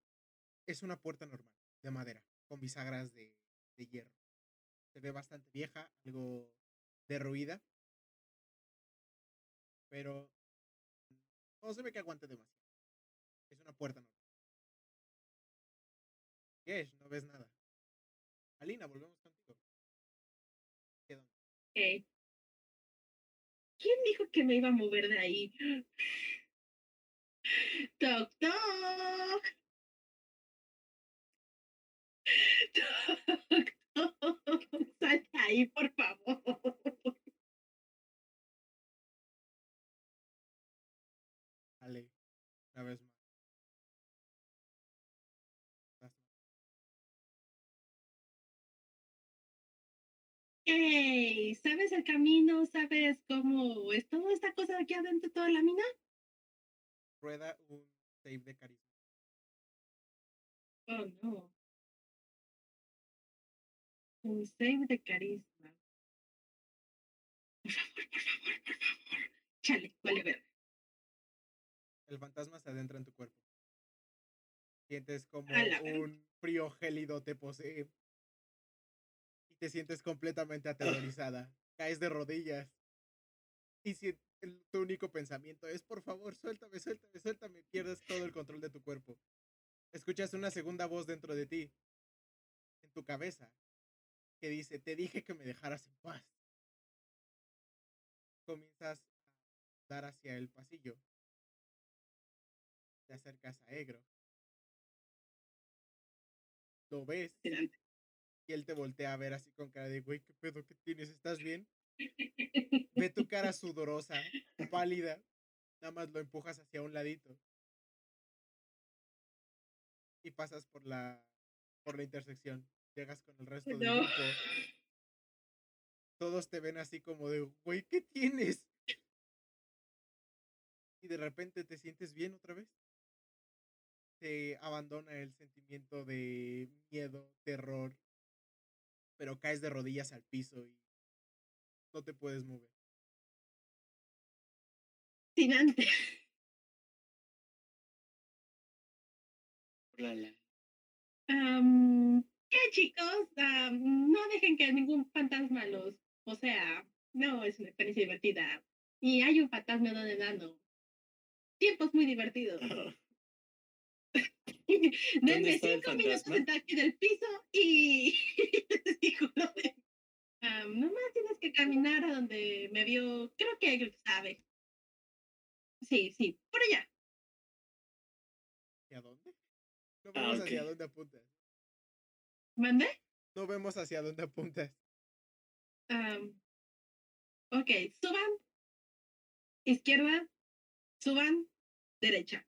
Speaker 1: es una puerta normal, de madera, con bisagras de, hierro. Se ve bastante vieja, algo derruida. Pero no se ve que aguante demasiado. Es una puerta normal. Gesh, no ves nada. Alina, volvemos contigo. ¿Qué dónde?
Speaker 3: Ok. ¿Quién dijo que me iba a mover de ahí? Toc, toc. Toc, toc. Sal de ahí, por favor.
Speaker 1: Ale, una vez más. Estás mal.
Speaker 3: Ey, ¿sabes el camino? ¿Sabes cómo es toda esta cosa aquí adentro, toda la mina?
Speaker 1: Rueda un save de carisma.
Speaker 3: Oh, no. Un save de carisma. Por favor, por favor, por favor. Chale, vale ver.
Speaker 1: El fantasma se adentra en tu cuerpo. Sientes como un frío gélido te posee. Y te sientes completamente aterrorizada. Caes de rodillas. Y si el- tu único pensamiento es, por favor, suéltame, suéltame, suéltame, pierdes todo el control de tu cuerpo. Escuchas una segunda voz dentro de ti, en tu cabeza, que dice, te dije que me dejaras en paz. Comienzas a dar hacia el pasillo. Te acercas a Egro. Lo ves y él te voltea a ver así con cara de, güey, ¿qué pedo? ¿Qué tienes? ¿Estás bien? Ve tu cara sudorosa, pálida. Nada más lo empujas hacia un ladito. Y pasas por la, por la intersección. Llegas con el resto del grupo. Todos te ven así como de, güey, ¿qué tienes? Y de repente te sientes bien otra vez. Te abandona el sentimiento de miedo, terror. Pero caes de rodillas al piso y no te puedes mover.
Speaker 3: Sin antes. Am, ¿Qué chicos? No dejen que ningún fantasma los... O sea, no es una experiencia divertida. Y hay un fantasma de un enano. Tiempos muy divertidos. Denme cinco minutos de aquí del piso y les digo lo de... Am, nomás tienes que caminar a donde me vio, creo que él sabe. Sí, sí, por allá.
Speaker 1: ¿Hacia dónde? No
Speaker 7: Ah,
Speaker 1: vemos hacia dónde apuntas.
Speaker 3: ¿Mandé?
Speaker 1: No vemos hacia dónde apuntas.
Speaker 3: Am, ok, suban, izquierda, suban, derecha.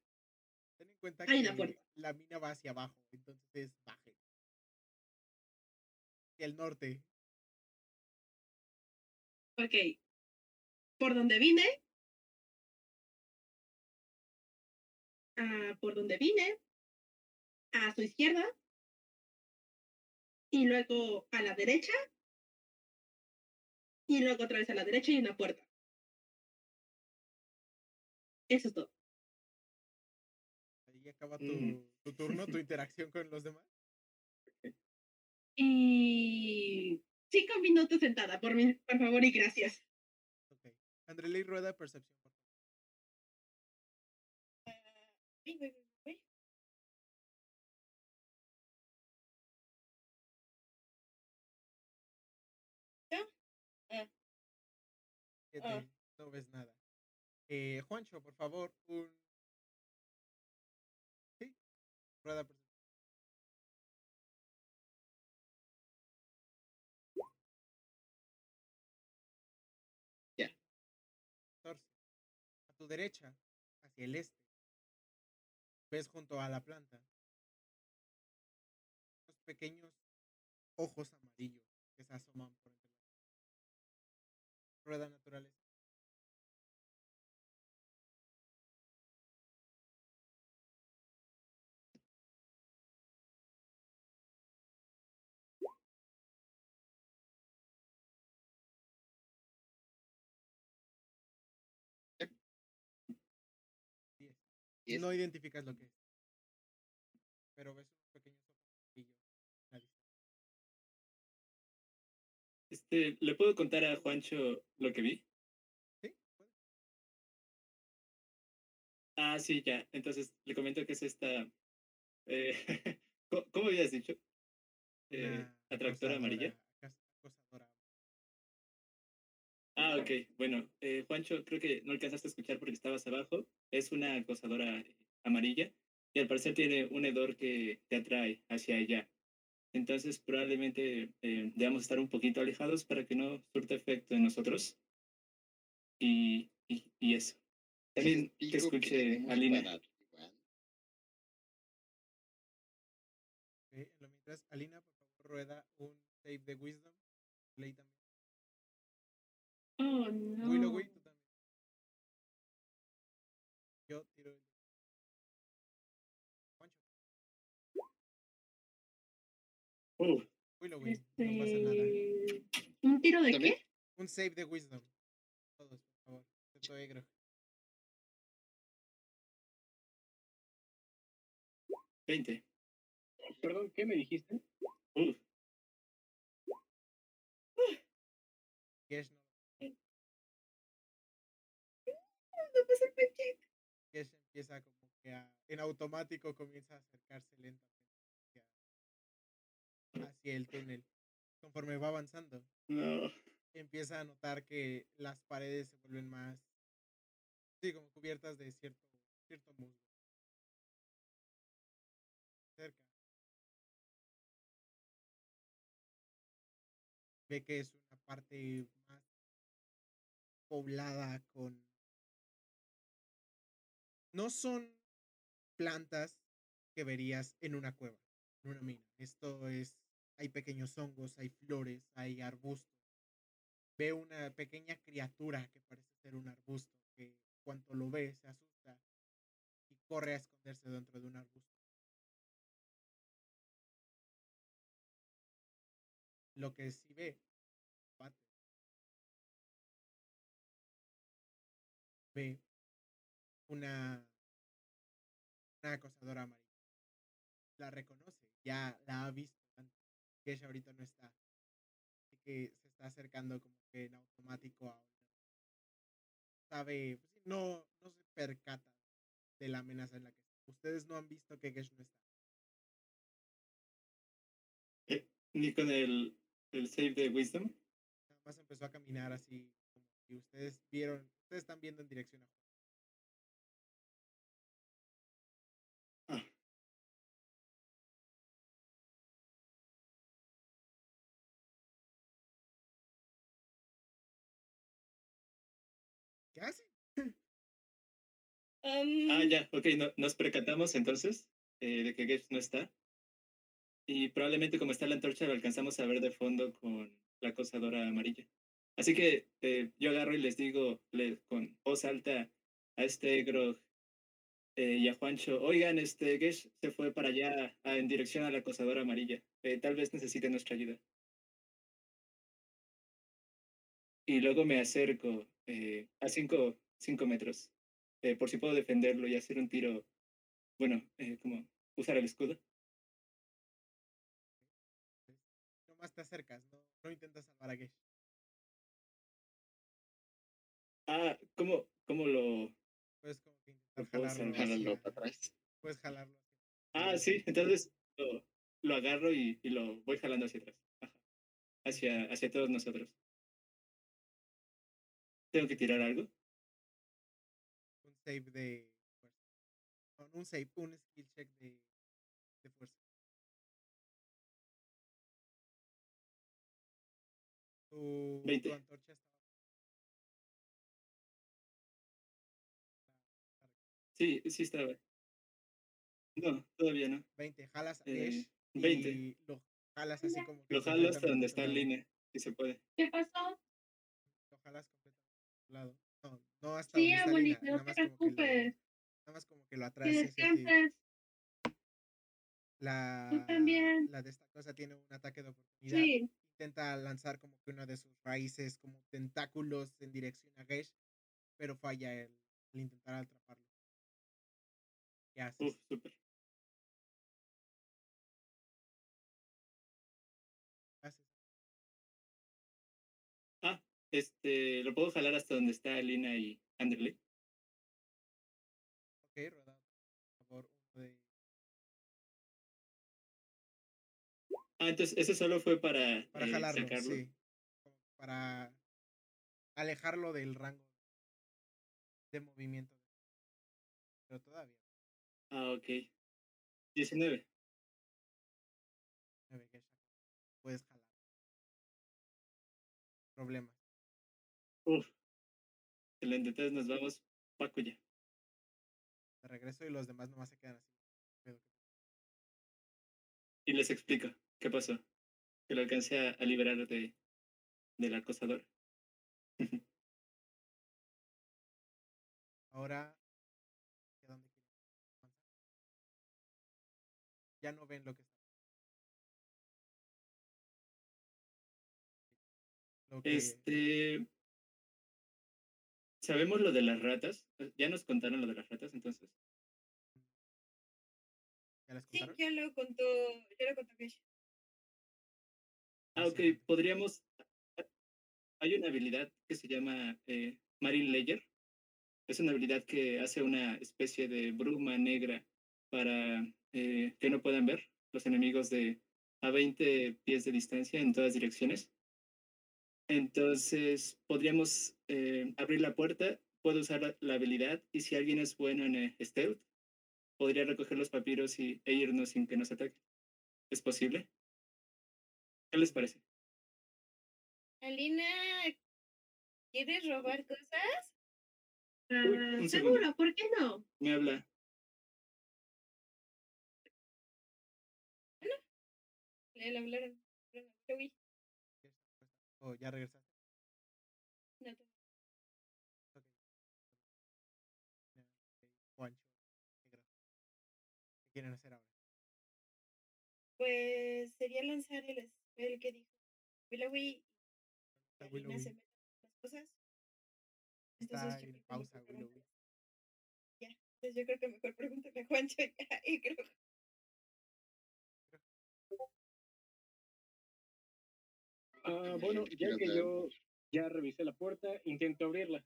Speaker 1: Ten en cuenta
Speaker 3: Hay
Speaker 1: que
Speaker 3: una puerta.
Speaker 1: la mina va hacia abajo, entonces baje. Hacia el norte.
Speaker 3: Ok, por donde vine, ah, por donde vine, a su izquierda, y luego a la derecha, y luego otra vez a la derecha y una puerta. Eso es todo.
Speaker 1: Ahí acaba tu,
Speaker 7: Mm.
Speaker 1: tu turno, tu interacción con los demás.
Speaker 3: Y Cinco minutos sentada, por, mi, por favor y gracias.
Speaker 1: Ok. Andreley Rueda, percepción, por
Speaker 5: ah,
Speaker 1: ah.
Speaker 5: Ah.
Speaker 1: no ves nada. Eh, Juancho, por favor, un... Sí, rueda tu derecha, hacia el este, ves junto a la planta unos pequeños ojos amarillos que se asoman por entre las rueda naturaleza. Diez. No identificas lo que es. Pero ves la distancia.
Speaker 7: Este, ¿le puedo contar a Juancho lo que vi?
Speaker 1: ¿Sí?
Speaker 7: Ah, sí, ya. Entonces le comento que es esta. eh, ¿cómo, habías dicho? Eh, atractora amarilla. Ah, ok. Bueno, eh, Juancho, creo que no alcanzaste a escuchar porque estabas abajo. Es una acosadora eh, amarilla y al parecer tiene un hedor que te atrae hacia ella. Entonces probablemente eh, debamos estar un poquito alejados para que no surta efecto en nosotros. Y, y, y eso. También que escuche Alina.
Speaker 1: mientras, Alina, por favor, rueda un save de wisdom. Ley también.
Speaker 3: Oh, no.
Speaker 1: Willow, tú también. Yo tiro el.
Speaker 7: Uh,
Speaker 1: Willow, no pasa nada.
Speaker 3: Este... ¿Un tiro de
Speaker 4: ¿También?
Speaker 3: qué?
Speaker 1: Un save de wisdom. Todos, por favor. Excepto Egro.
Speaker 7: veinte.
Speaker 2: Perdón, ¿qué me dijiste?
Speaker 7: Uh,
Speaker 1: Gesh no.
Speaker 5: No pasa el check.
Speaker 1: Gesh empieza como que a, en automático comienza a acercarse lentamente hacia, hacia el túnel. Conforme va avanzando,
Speaker 7: no.
Speaker 1: empieza a notar que las paredes se vuelven más, sí, como cubiertas de cierto, cierto musgo. Cerca. Ve que es una parte más poblada con... No son plantas que verías en una cueva, en una mina. Esto es, hay pequeños hongos, hay flores, hay arbustos. Ve una pequeña criatura que parece ser un arbusto, que cuando lo ve se asusta y corre a esconderse dentro de un arbusto. Lo que sí ve, ve una, una acosadora amarilla. La reconoce, ya la ha visto antes, que ella ahorita no está. Así que se está acercando como que en automático a. Sabe, pues no, no se percata de la amenaza en la que está. Ustedes no han visto que Gesh no está.
Speaker 7: Ni con el, el save de Wisdom.
Speaker 1: Nada más empezó a caminar así como si ustedes vieron, ustedes están viendo en dirección a
Speaker 5: Um,
Speaker 7: Ah, ya, ok, no- nos percatamos entonces eh, de que Gesh no está. Y probablemente como está la antorcha lo alcanzamos a ver de fondo con la acosadora amarilla. Así que eh, yo agarro y les digo le- con voz alta a este Grog eh, y a Juancho, oigan, este Gesh se fue para allá a- en dirección a la acosadora amarilla. Eh, tal vez necesite nuestra ayuda. Y luego me acerco eh, a cinco, cinco metros eh, por si puedo defenderlo y hacer un tiro, bueno, eh, como usar el escudo.
Speaker 1: Nomás te acercas, no, no intentas salvar a Gesh.
Speaker 7: Ah, ¿cómo, cómo lo...?
Speaker 1: Puedes como que intentar jalarlo.
Speaker 4: para atrás.
Speaker 1: Puedes jalarlo.
Speaker 7: Ah, sí, entonces lo, lo agarro y, y lo voy jalando hacia atrás, Ajá. hacia, hacia todos nosotros. ¿Tengo que tirar algo?
Speaker 1: Un save de fuerza. No, no un save, un skill check de, de fuerza. Tu, tu
Speaker 7: 20.
Speaker 1: antorcha está
Speaker 7: Sí, sí estaba. No, todavía no.
Speaker 1: 20. Jalas a
Speaker 7: Eh,
Speaker 1: Ash
Speaker 7: 20.
Speaker 1: y lo jalas así como
Speaker 7: Lo jalo hasta donde está
Speaker 1: tu
Speaker 7: el
Speaker 1: lado.
Speaker 7: línea, si se puede.
Speaker 3: ¿Qué pasó?
Speaker 1: Lo jalas completamente a tu lado. No, hasta
Speaker 3: Sí,
Speaker 1: Lina,
Speaker 3: no
Speaker 1: nada
Speaker 3: te
Speaker 1: más como que lo,
Speaker 3: preocupes.
Speaker 1: nada más como que lo
Speaker 3: Que
Speaker 1: atraes
Speaker 3: descanses.
Speaker 1: La,
Speaker 3: también.
Speaker 1: la de esta cosa tiene un ataque de oportunidad.
Speaker 3: Sí,
Speaker 1: Intenta lanzar como que una de sus raíces como tentáculos en dirección a Gesh, pero falla el, al intentar atraparlo. ¿Qué haces?
Speaker 7: Uf, súper. Este, ¿lo puedo jalar hasta donde está Lina y Anderley?
Speaker 1: Ok, rueda, por favor, uno de...
Speaker 7: Ah, entonces ese solo fue para,
Speaker 1: Para
Speaker 7: eh,
Speaker 1: jalarlo,
Speaker 7: sacarlo.
Speaker 1: sí. Para alejarlo del rango de movimiento. Pero todavía.
Speaker 7: Ah, ok. 19.
Speaker 1: nueve Gesh, Puedes jalar. Problemas.
Speaker 7: Uf. Excelente, entonces nos vamos Paco ya.
Speaker 1: De regreso y los demás nomás se quedan así.
Speaker 7: Y les explico qué pasó. Que lo alcancé a, liberar de, del acosador.
Speaker 1: Ahora. Ya no ven lo que está. Lo que
Speaker 7: Este. ¿Sabemos lo de las ratas? Ya nos contaron lo de las ratas, entonces.
Speaker 1: ya les
Speaker 5: Sí, ya lo contó, ya lo contó Gesh.
Speaker 7: Ah, ok, podríamos. Hay una habilidad que se llama eh, Marine Layer. Es una habilidad que hace una especie de bruma negra para eh, que no puedan ver los enemigos de a 20 pies de distancia en todas direcciones. Entonces, podríamos eh, abrir la puerta, puedo usar la, la habilidad y si alguien es bueno en eh, stealth, podría recoger los papiros y, e irnos sin que nos ataquen. ¿Es posible? ¿Qué les parece?
Speaker 5: Alina, ¿quieres robar cosas?
Speaker 3: ah, seguro, ¿por qué no?
Speaker 7: Me habla.
Speaker 5: Le hablaron. Uy,
Speaker 1: ¿O ya regresaste? Quieren hacer ahora?
Speaker 5: Pues sería lanzar el spell que dijo Willowy y
Speaker 1: Está
Speaker 5: se mete las cosas.
Speaker 1: Está
Speaker 5: Entonces yo
Speaker 1: en
Speaker 5: creo que
Speaker 1: pausa,
Speaker 5: mejor
Speaker 1: Willowy.
Speaker 5: Ya, entonces yo creo que mejor pregúntale a Juancho ya, y creo
Speaker 2: Ah, bueno, ya que yo ya revisé la puerta, intento abrirla.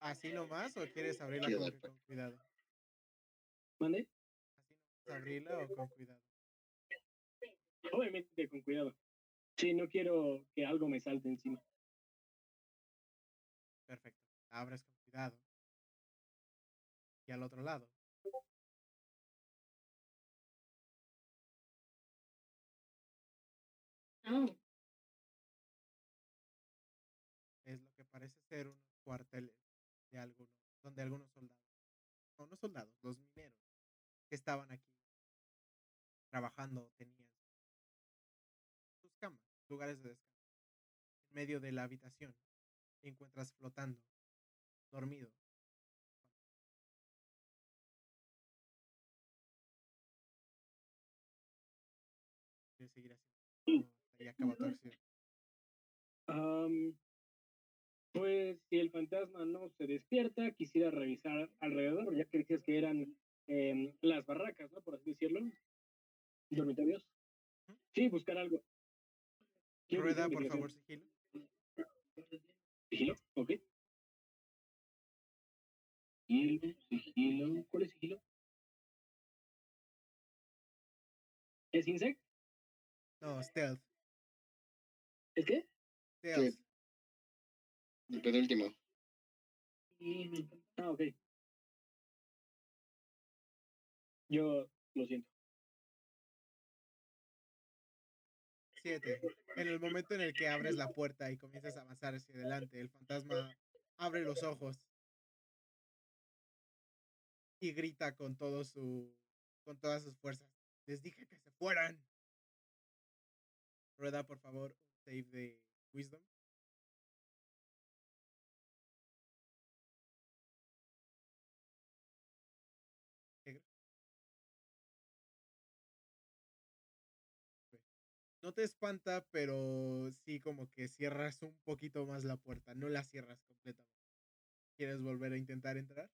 Speaker 1: ¿Así nomás o quieres abrirla que con cuidado?
Speaker 2: ¿Mande?
Speaker 1: ¿Así nomás abrirla o con cuidado?
Speaker 2: Obviamente con cuidado. Sí, no quiero que algo me salte encima.
Speaker 1: Perfecto. Abres con cuidado. Y al otro lado.
Speaker 3: Oh,
Speaker 1: es lo que parece ser unos cuarteles de algunos, donde algunos soldados, no, no soldados, los mineros que estaban aquí trabajando tenían sus camas, lugares de descanso. En medio de la habitación te encuentras flotando, dormido. ¿Quieres seguir así? O ahí acaba.
Speaker 2: Am, pues si el fantasma no se despierta, quisiera revisar alrededor, ya que decías que eran em, las barracas, ¿no? Por así decirlo. Dormitorios. Sí, buscar algo. ¿Qué
Speaker 1: Rueda, por favor, sigilo.
Speaker 2: Sigilo, ok. Sigilo, sigilo. ¿Cuál es sigilo? ¿Es insect?
Speaker 1: No, stealth.
Speaker 2: ¿Es qué?
Speaker 1: Stealth.
Speaker 4: El penúltimo.
Speaker 2: Ah, ok. Yo lo siento.
Speaker 1: Siete. En el momento en el que abres la puerta y comienzas a avanzar hacia adelante, el fantasma abre los ojos y grita con todo su con todas sus fuerzas. Les dije que se fueran. Rueda, por favor, save de wisdom. No te espanta, pero sí como que cierras un poquito más la puerta. No la cierras completamente. ¿Quieres volver a intentar entrar?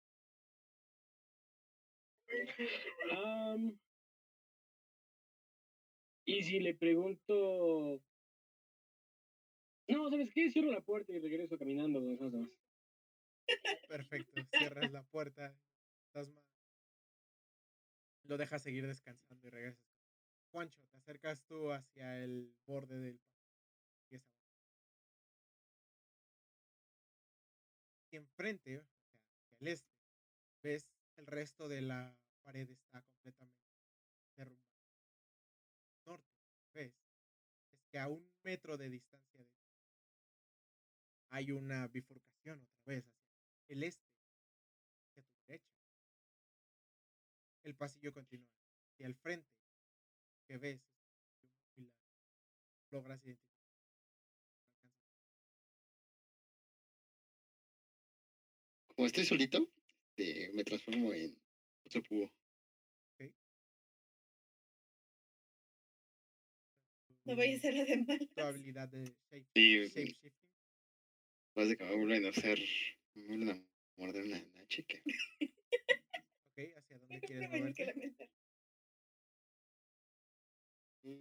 Speaker 2: Y si le pregunto. No, ¿sabes qué? Cierro la puerta y regreso caminando con los demás.
Speaker 1: Perfecto. Cierras la puerta. el Fantasma. Lo dejas seguir descansando y regresas. Juancho, te acercas tú hacia el borde del y Y enfrente, o sea, hacia el este, ves el resto de la pared está completamente derrumbada. Norte, ves, es que a un metro de distancia de hay una bifurcación otra vez hacia el este, hacia tu derecha. El pasillo continúa hacia el frente, que ves, es un pilar. logras identificar.
Speaker 4: Como estoy solito, este, me transformo en oso búho.
Speaker 5: No vaya a ser la de malas.
Speaker 1: Tu habilidad de shape,
Speaker 4: Sí,
Speaker 1: shapeshifting.
Speaker 4: Más de que me vuelven a hacer. Me vuelven a morder una, una chica.
Speaker 1: Ok, ¿hacia dónde quieres moverte? Lo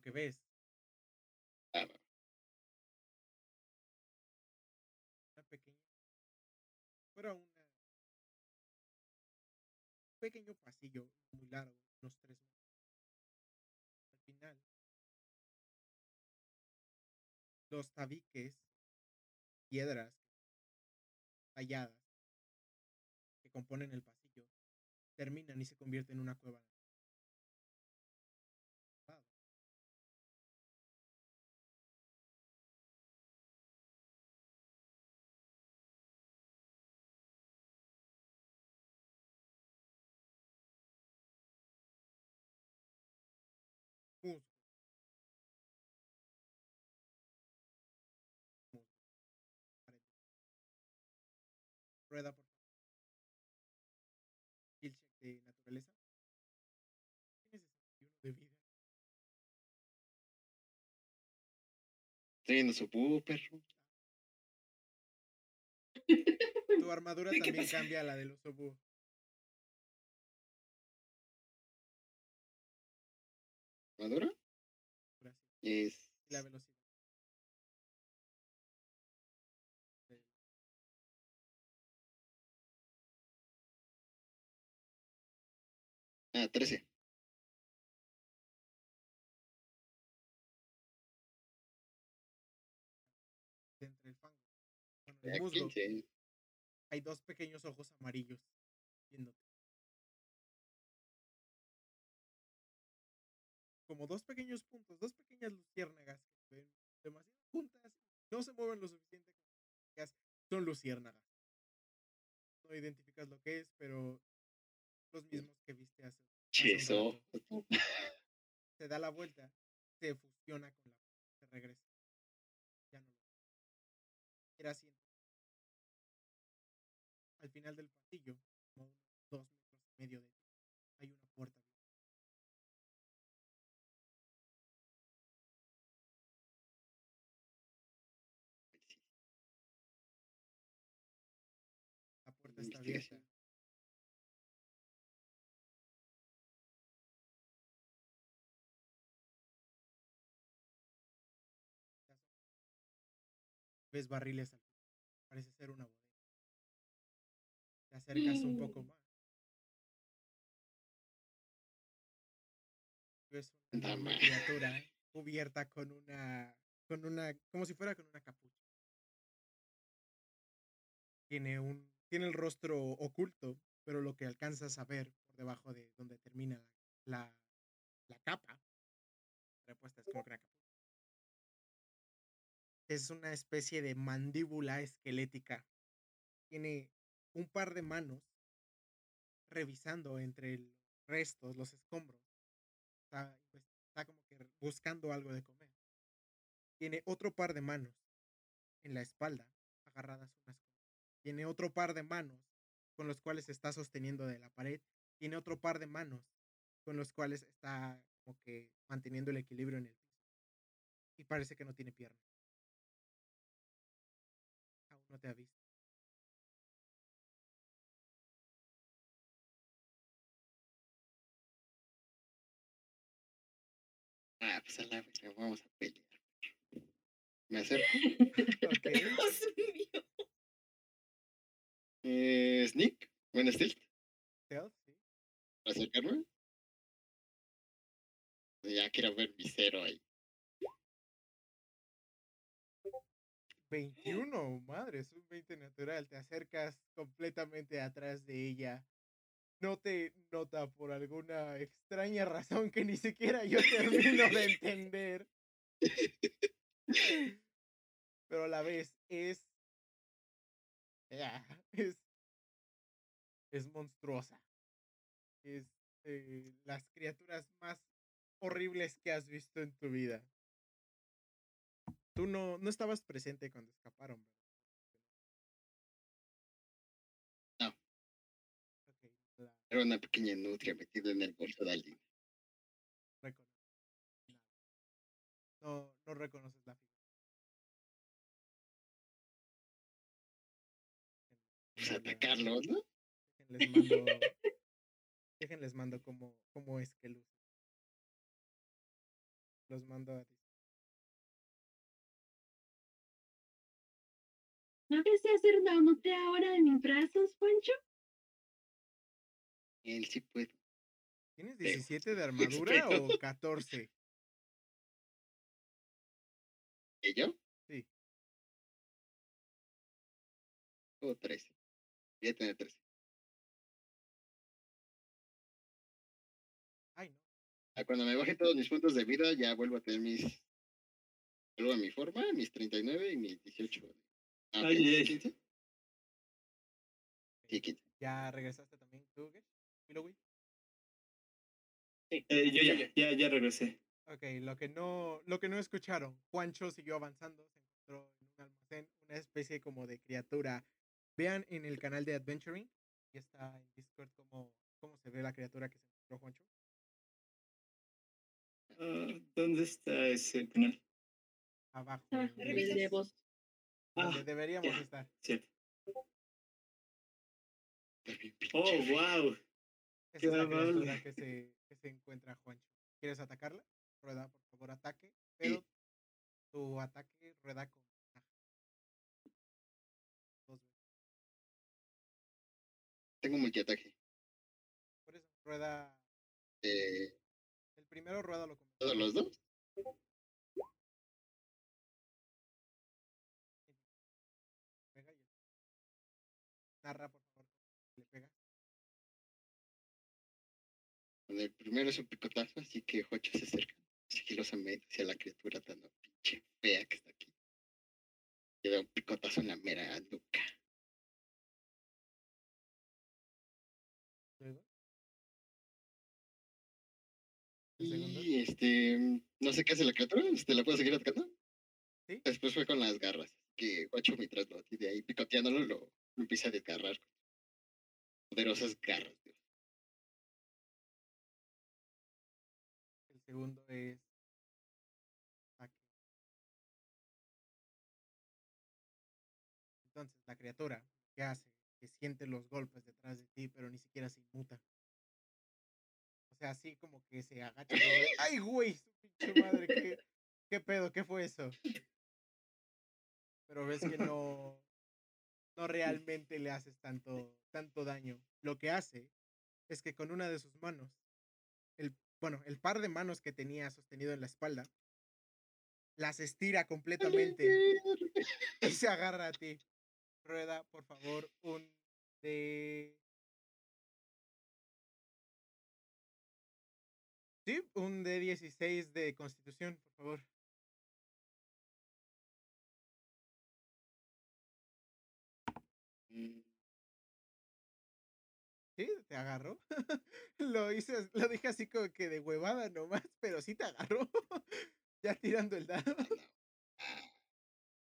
Speaker 1: que ves, una pequeña, fuera una, un pequeño pasillo muy largo, unos tres los tabiques, piedras talladas que componen el pasillo, terminan y se convierten en una cueva. Rueda, por favor. De naturaleza. Tienes 61 de vida.
Speaker 4: Estoy oso búho, perro.
Speaker 1: Tu armadura
Speaker 5: ¿Qué
Speaker 1: también cambia a la del oso búho.
Speaker 4: Es.
Speaker 1: La velocidad.
Speaker 4: Ah, 13.
Speaker 1: de entre el fango. Bueno, el musgo.
Speaker 4: 15.
Speaker 1: Hay dos pequeños ojos amarillos viéndote. Como dos pequeños puntos, dos pequeñas luciérnagas que ven demasiado juntas, no se mueven lo suficiente son luciérnagas. No identificas lo que es, pero los mismos que viste hace, rato. Se da la vuelta, se fusiona con la se regresa. Ya no lo Era así. Al final del pasillo, como unos dos metros y medio de ti, hay una puerta. La puerta está abierta. Ves barriles al. Parece ser una bodega. Te acercas un poco
Speaker 3: Mm.
Speaker 1: más. Ves una criatura cubierta con una, con una, como si fuera con una capucha. Tiene un, tiene el rostro oculto, pero lo que alcanzas a ver por debajo de donde termina la, la capa, repuesta es que una capucha. Es una especie de mandíbula esquelética. Tiene un par de manos revisando entre los restos, los escombros. Está, pues, como que buscando algo de comer. Tiene otro par de manos en la espalda, agarradas unas. Tiene otro par de manos con los cuales está sosteniendo de la pared. Tiene otro par de manos con los cuales está como que manteniendo el equilibrio en el piso. Y parece que no tiene piernas. No te ha visto.
Speaker 4: Ah, pues a la verga, vamos a pelear. Me acerco.
Speaker 1: Ok.
Speaker 6: Dios mío.
Speaker 4: Eh, Sneak. Buen stealth.
Speaker 1: Stealth, sí.
Speaker 4: Para acercarme. Ya quiero ver mi cero ahí.
Speaker 1: 21, madre, es un 20 natural. Te acercas completamente atrás de ella. No te nota por alguna extraña razón que ni siquiera yo termino de entender. Pero a la vez es. ah, Es. Es monstruosa. Es eh, las criaturas más horribles que has visto en tu vida. Tú no, no estabas presente cuando escaparon, ¿verdad?
Speaker 4: No.
Speaker 1: La
Speaker 4: Era una pequeña nutria metida en el bolso de alguien.
Speaker 1: Nada. No, no reconoces la figura.
Speaker 4: Pues atacarlo, ¿no?
Speaker 1: Déjenles mando. Déjenles mando cómo, cómo es que luce. Los mando a dis-
Speaker 3: ¿No desea hacer una nutria ahora de mis brazos, Juancho?
Speaker 4: Él sí puede.
Speaker 1: ¿Tienes
Speaker 4: Pero-
Speaker 1: 17 de armadura o 14?
Speaker 4: ¿Y yo?
Speaker 1: Sí.
Speaker 4: O 13. Voy a tener 13.
Speaker 1: Ay, no.
Speaker 4: Cuando me baje todos mis puntos de vida, ya vuelvo a tener mis. Vuelvo a mi forma, mis 39 y mis 18. Ok,
Speaker 7: Ay, ay.
Speaker 4: 15. Sí, 15.
Speaker 1: ¿Ya regresaste también tú, Gesh? Willowy?
Speaker 8: Sí.
Speaker 7: Eh, yo ya, ya, ya regresé.
Speaker 1: Ok, lo que no, lo que no escucharon, Juancho siguió avanzando, se encontró en un almacén, una especie como de criatura. Vean en el canal de Adventuring, y está en Discord cómo, cómo se ve la criatura que se encontró Juancho.
Speaker 7: Ah, ¿Dónde está ese canal?
Speaker 1: Abajo,
Speaker 3: Ah,
Speaker 1: en-
Speaker 3: el de vos.
Speaker 1: Donde
Speaker 7: Ah,
Speaker 1: deberíamos
Speaker 7: ya.
Speaker 1: estar.
Speaker 4: Pinche
Speaker 7: Oh, wow.
Speaker 1: Esa
Speaker 7: Qué
Speaker 1: es la criatura que se, que se encuentra Juancho. ¿Quieres atacarla? Rueda, por favor, ataque. Pero tu ataque rueda con ventaja. Dos veces.
Speaker 4: Tengo multiataque.
Speaker 1: Por eso, rueda.
Speaker 4: Eh,
Speaker 1: El primero rueda lo con
Speaker 4: ¿Todos
Speaker 1: ventaja.
Speaker 4: los dos?
Speaker 1: Narra por favor le pega
Speaker 4: Bueno, el primero es un picotazo, así que Jocho se acerca sigilosamente hacia la criatura tan pinche fea que está aquí. Le da un picotazo en la mera nuca. Y este, no sé qué hace la criatura, este, ¿la puedo seguir atacando?
Speaker 1: Sí.
Speaker 4: Después fue con las garras, que Guacho mientras lo tiene ahí picoteándolo, lo, empieza a desgarrar poderosas garras. Dios.
Speaker 1: el segundo es entonces la criatura que hace que siente los golpes detrás de ti pero ni siquiera se inmuta o sea así como que se agacha de, ay güey su pinche madre qué, qué pedo qué fue eso pero ves que no, no realmente le haces tanto, tanto daño. Lo que hace es que con una de sus manos, el, bueno, el par de manos que tenía sostenido en la espalda, las estira completamente y se agarra a ti. Rueda, por favor, un de... Sí, un de 16 de constitución, por favor. Sí, te agarró. lo hice, lo dije así como que de huevada nomás, pero sí te agarró. ya tirando el dado.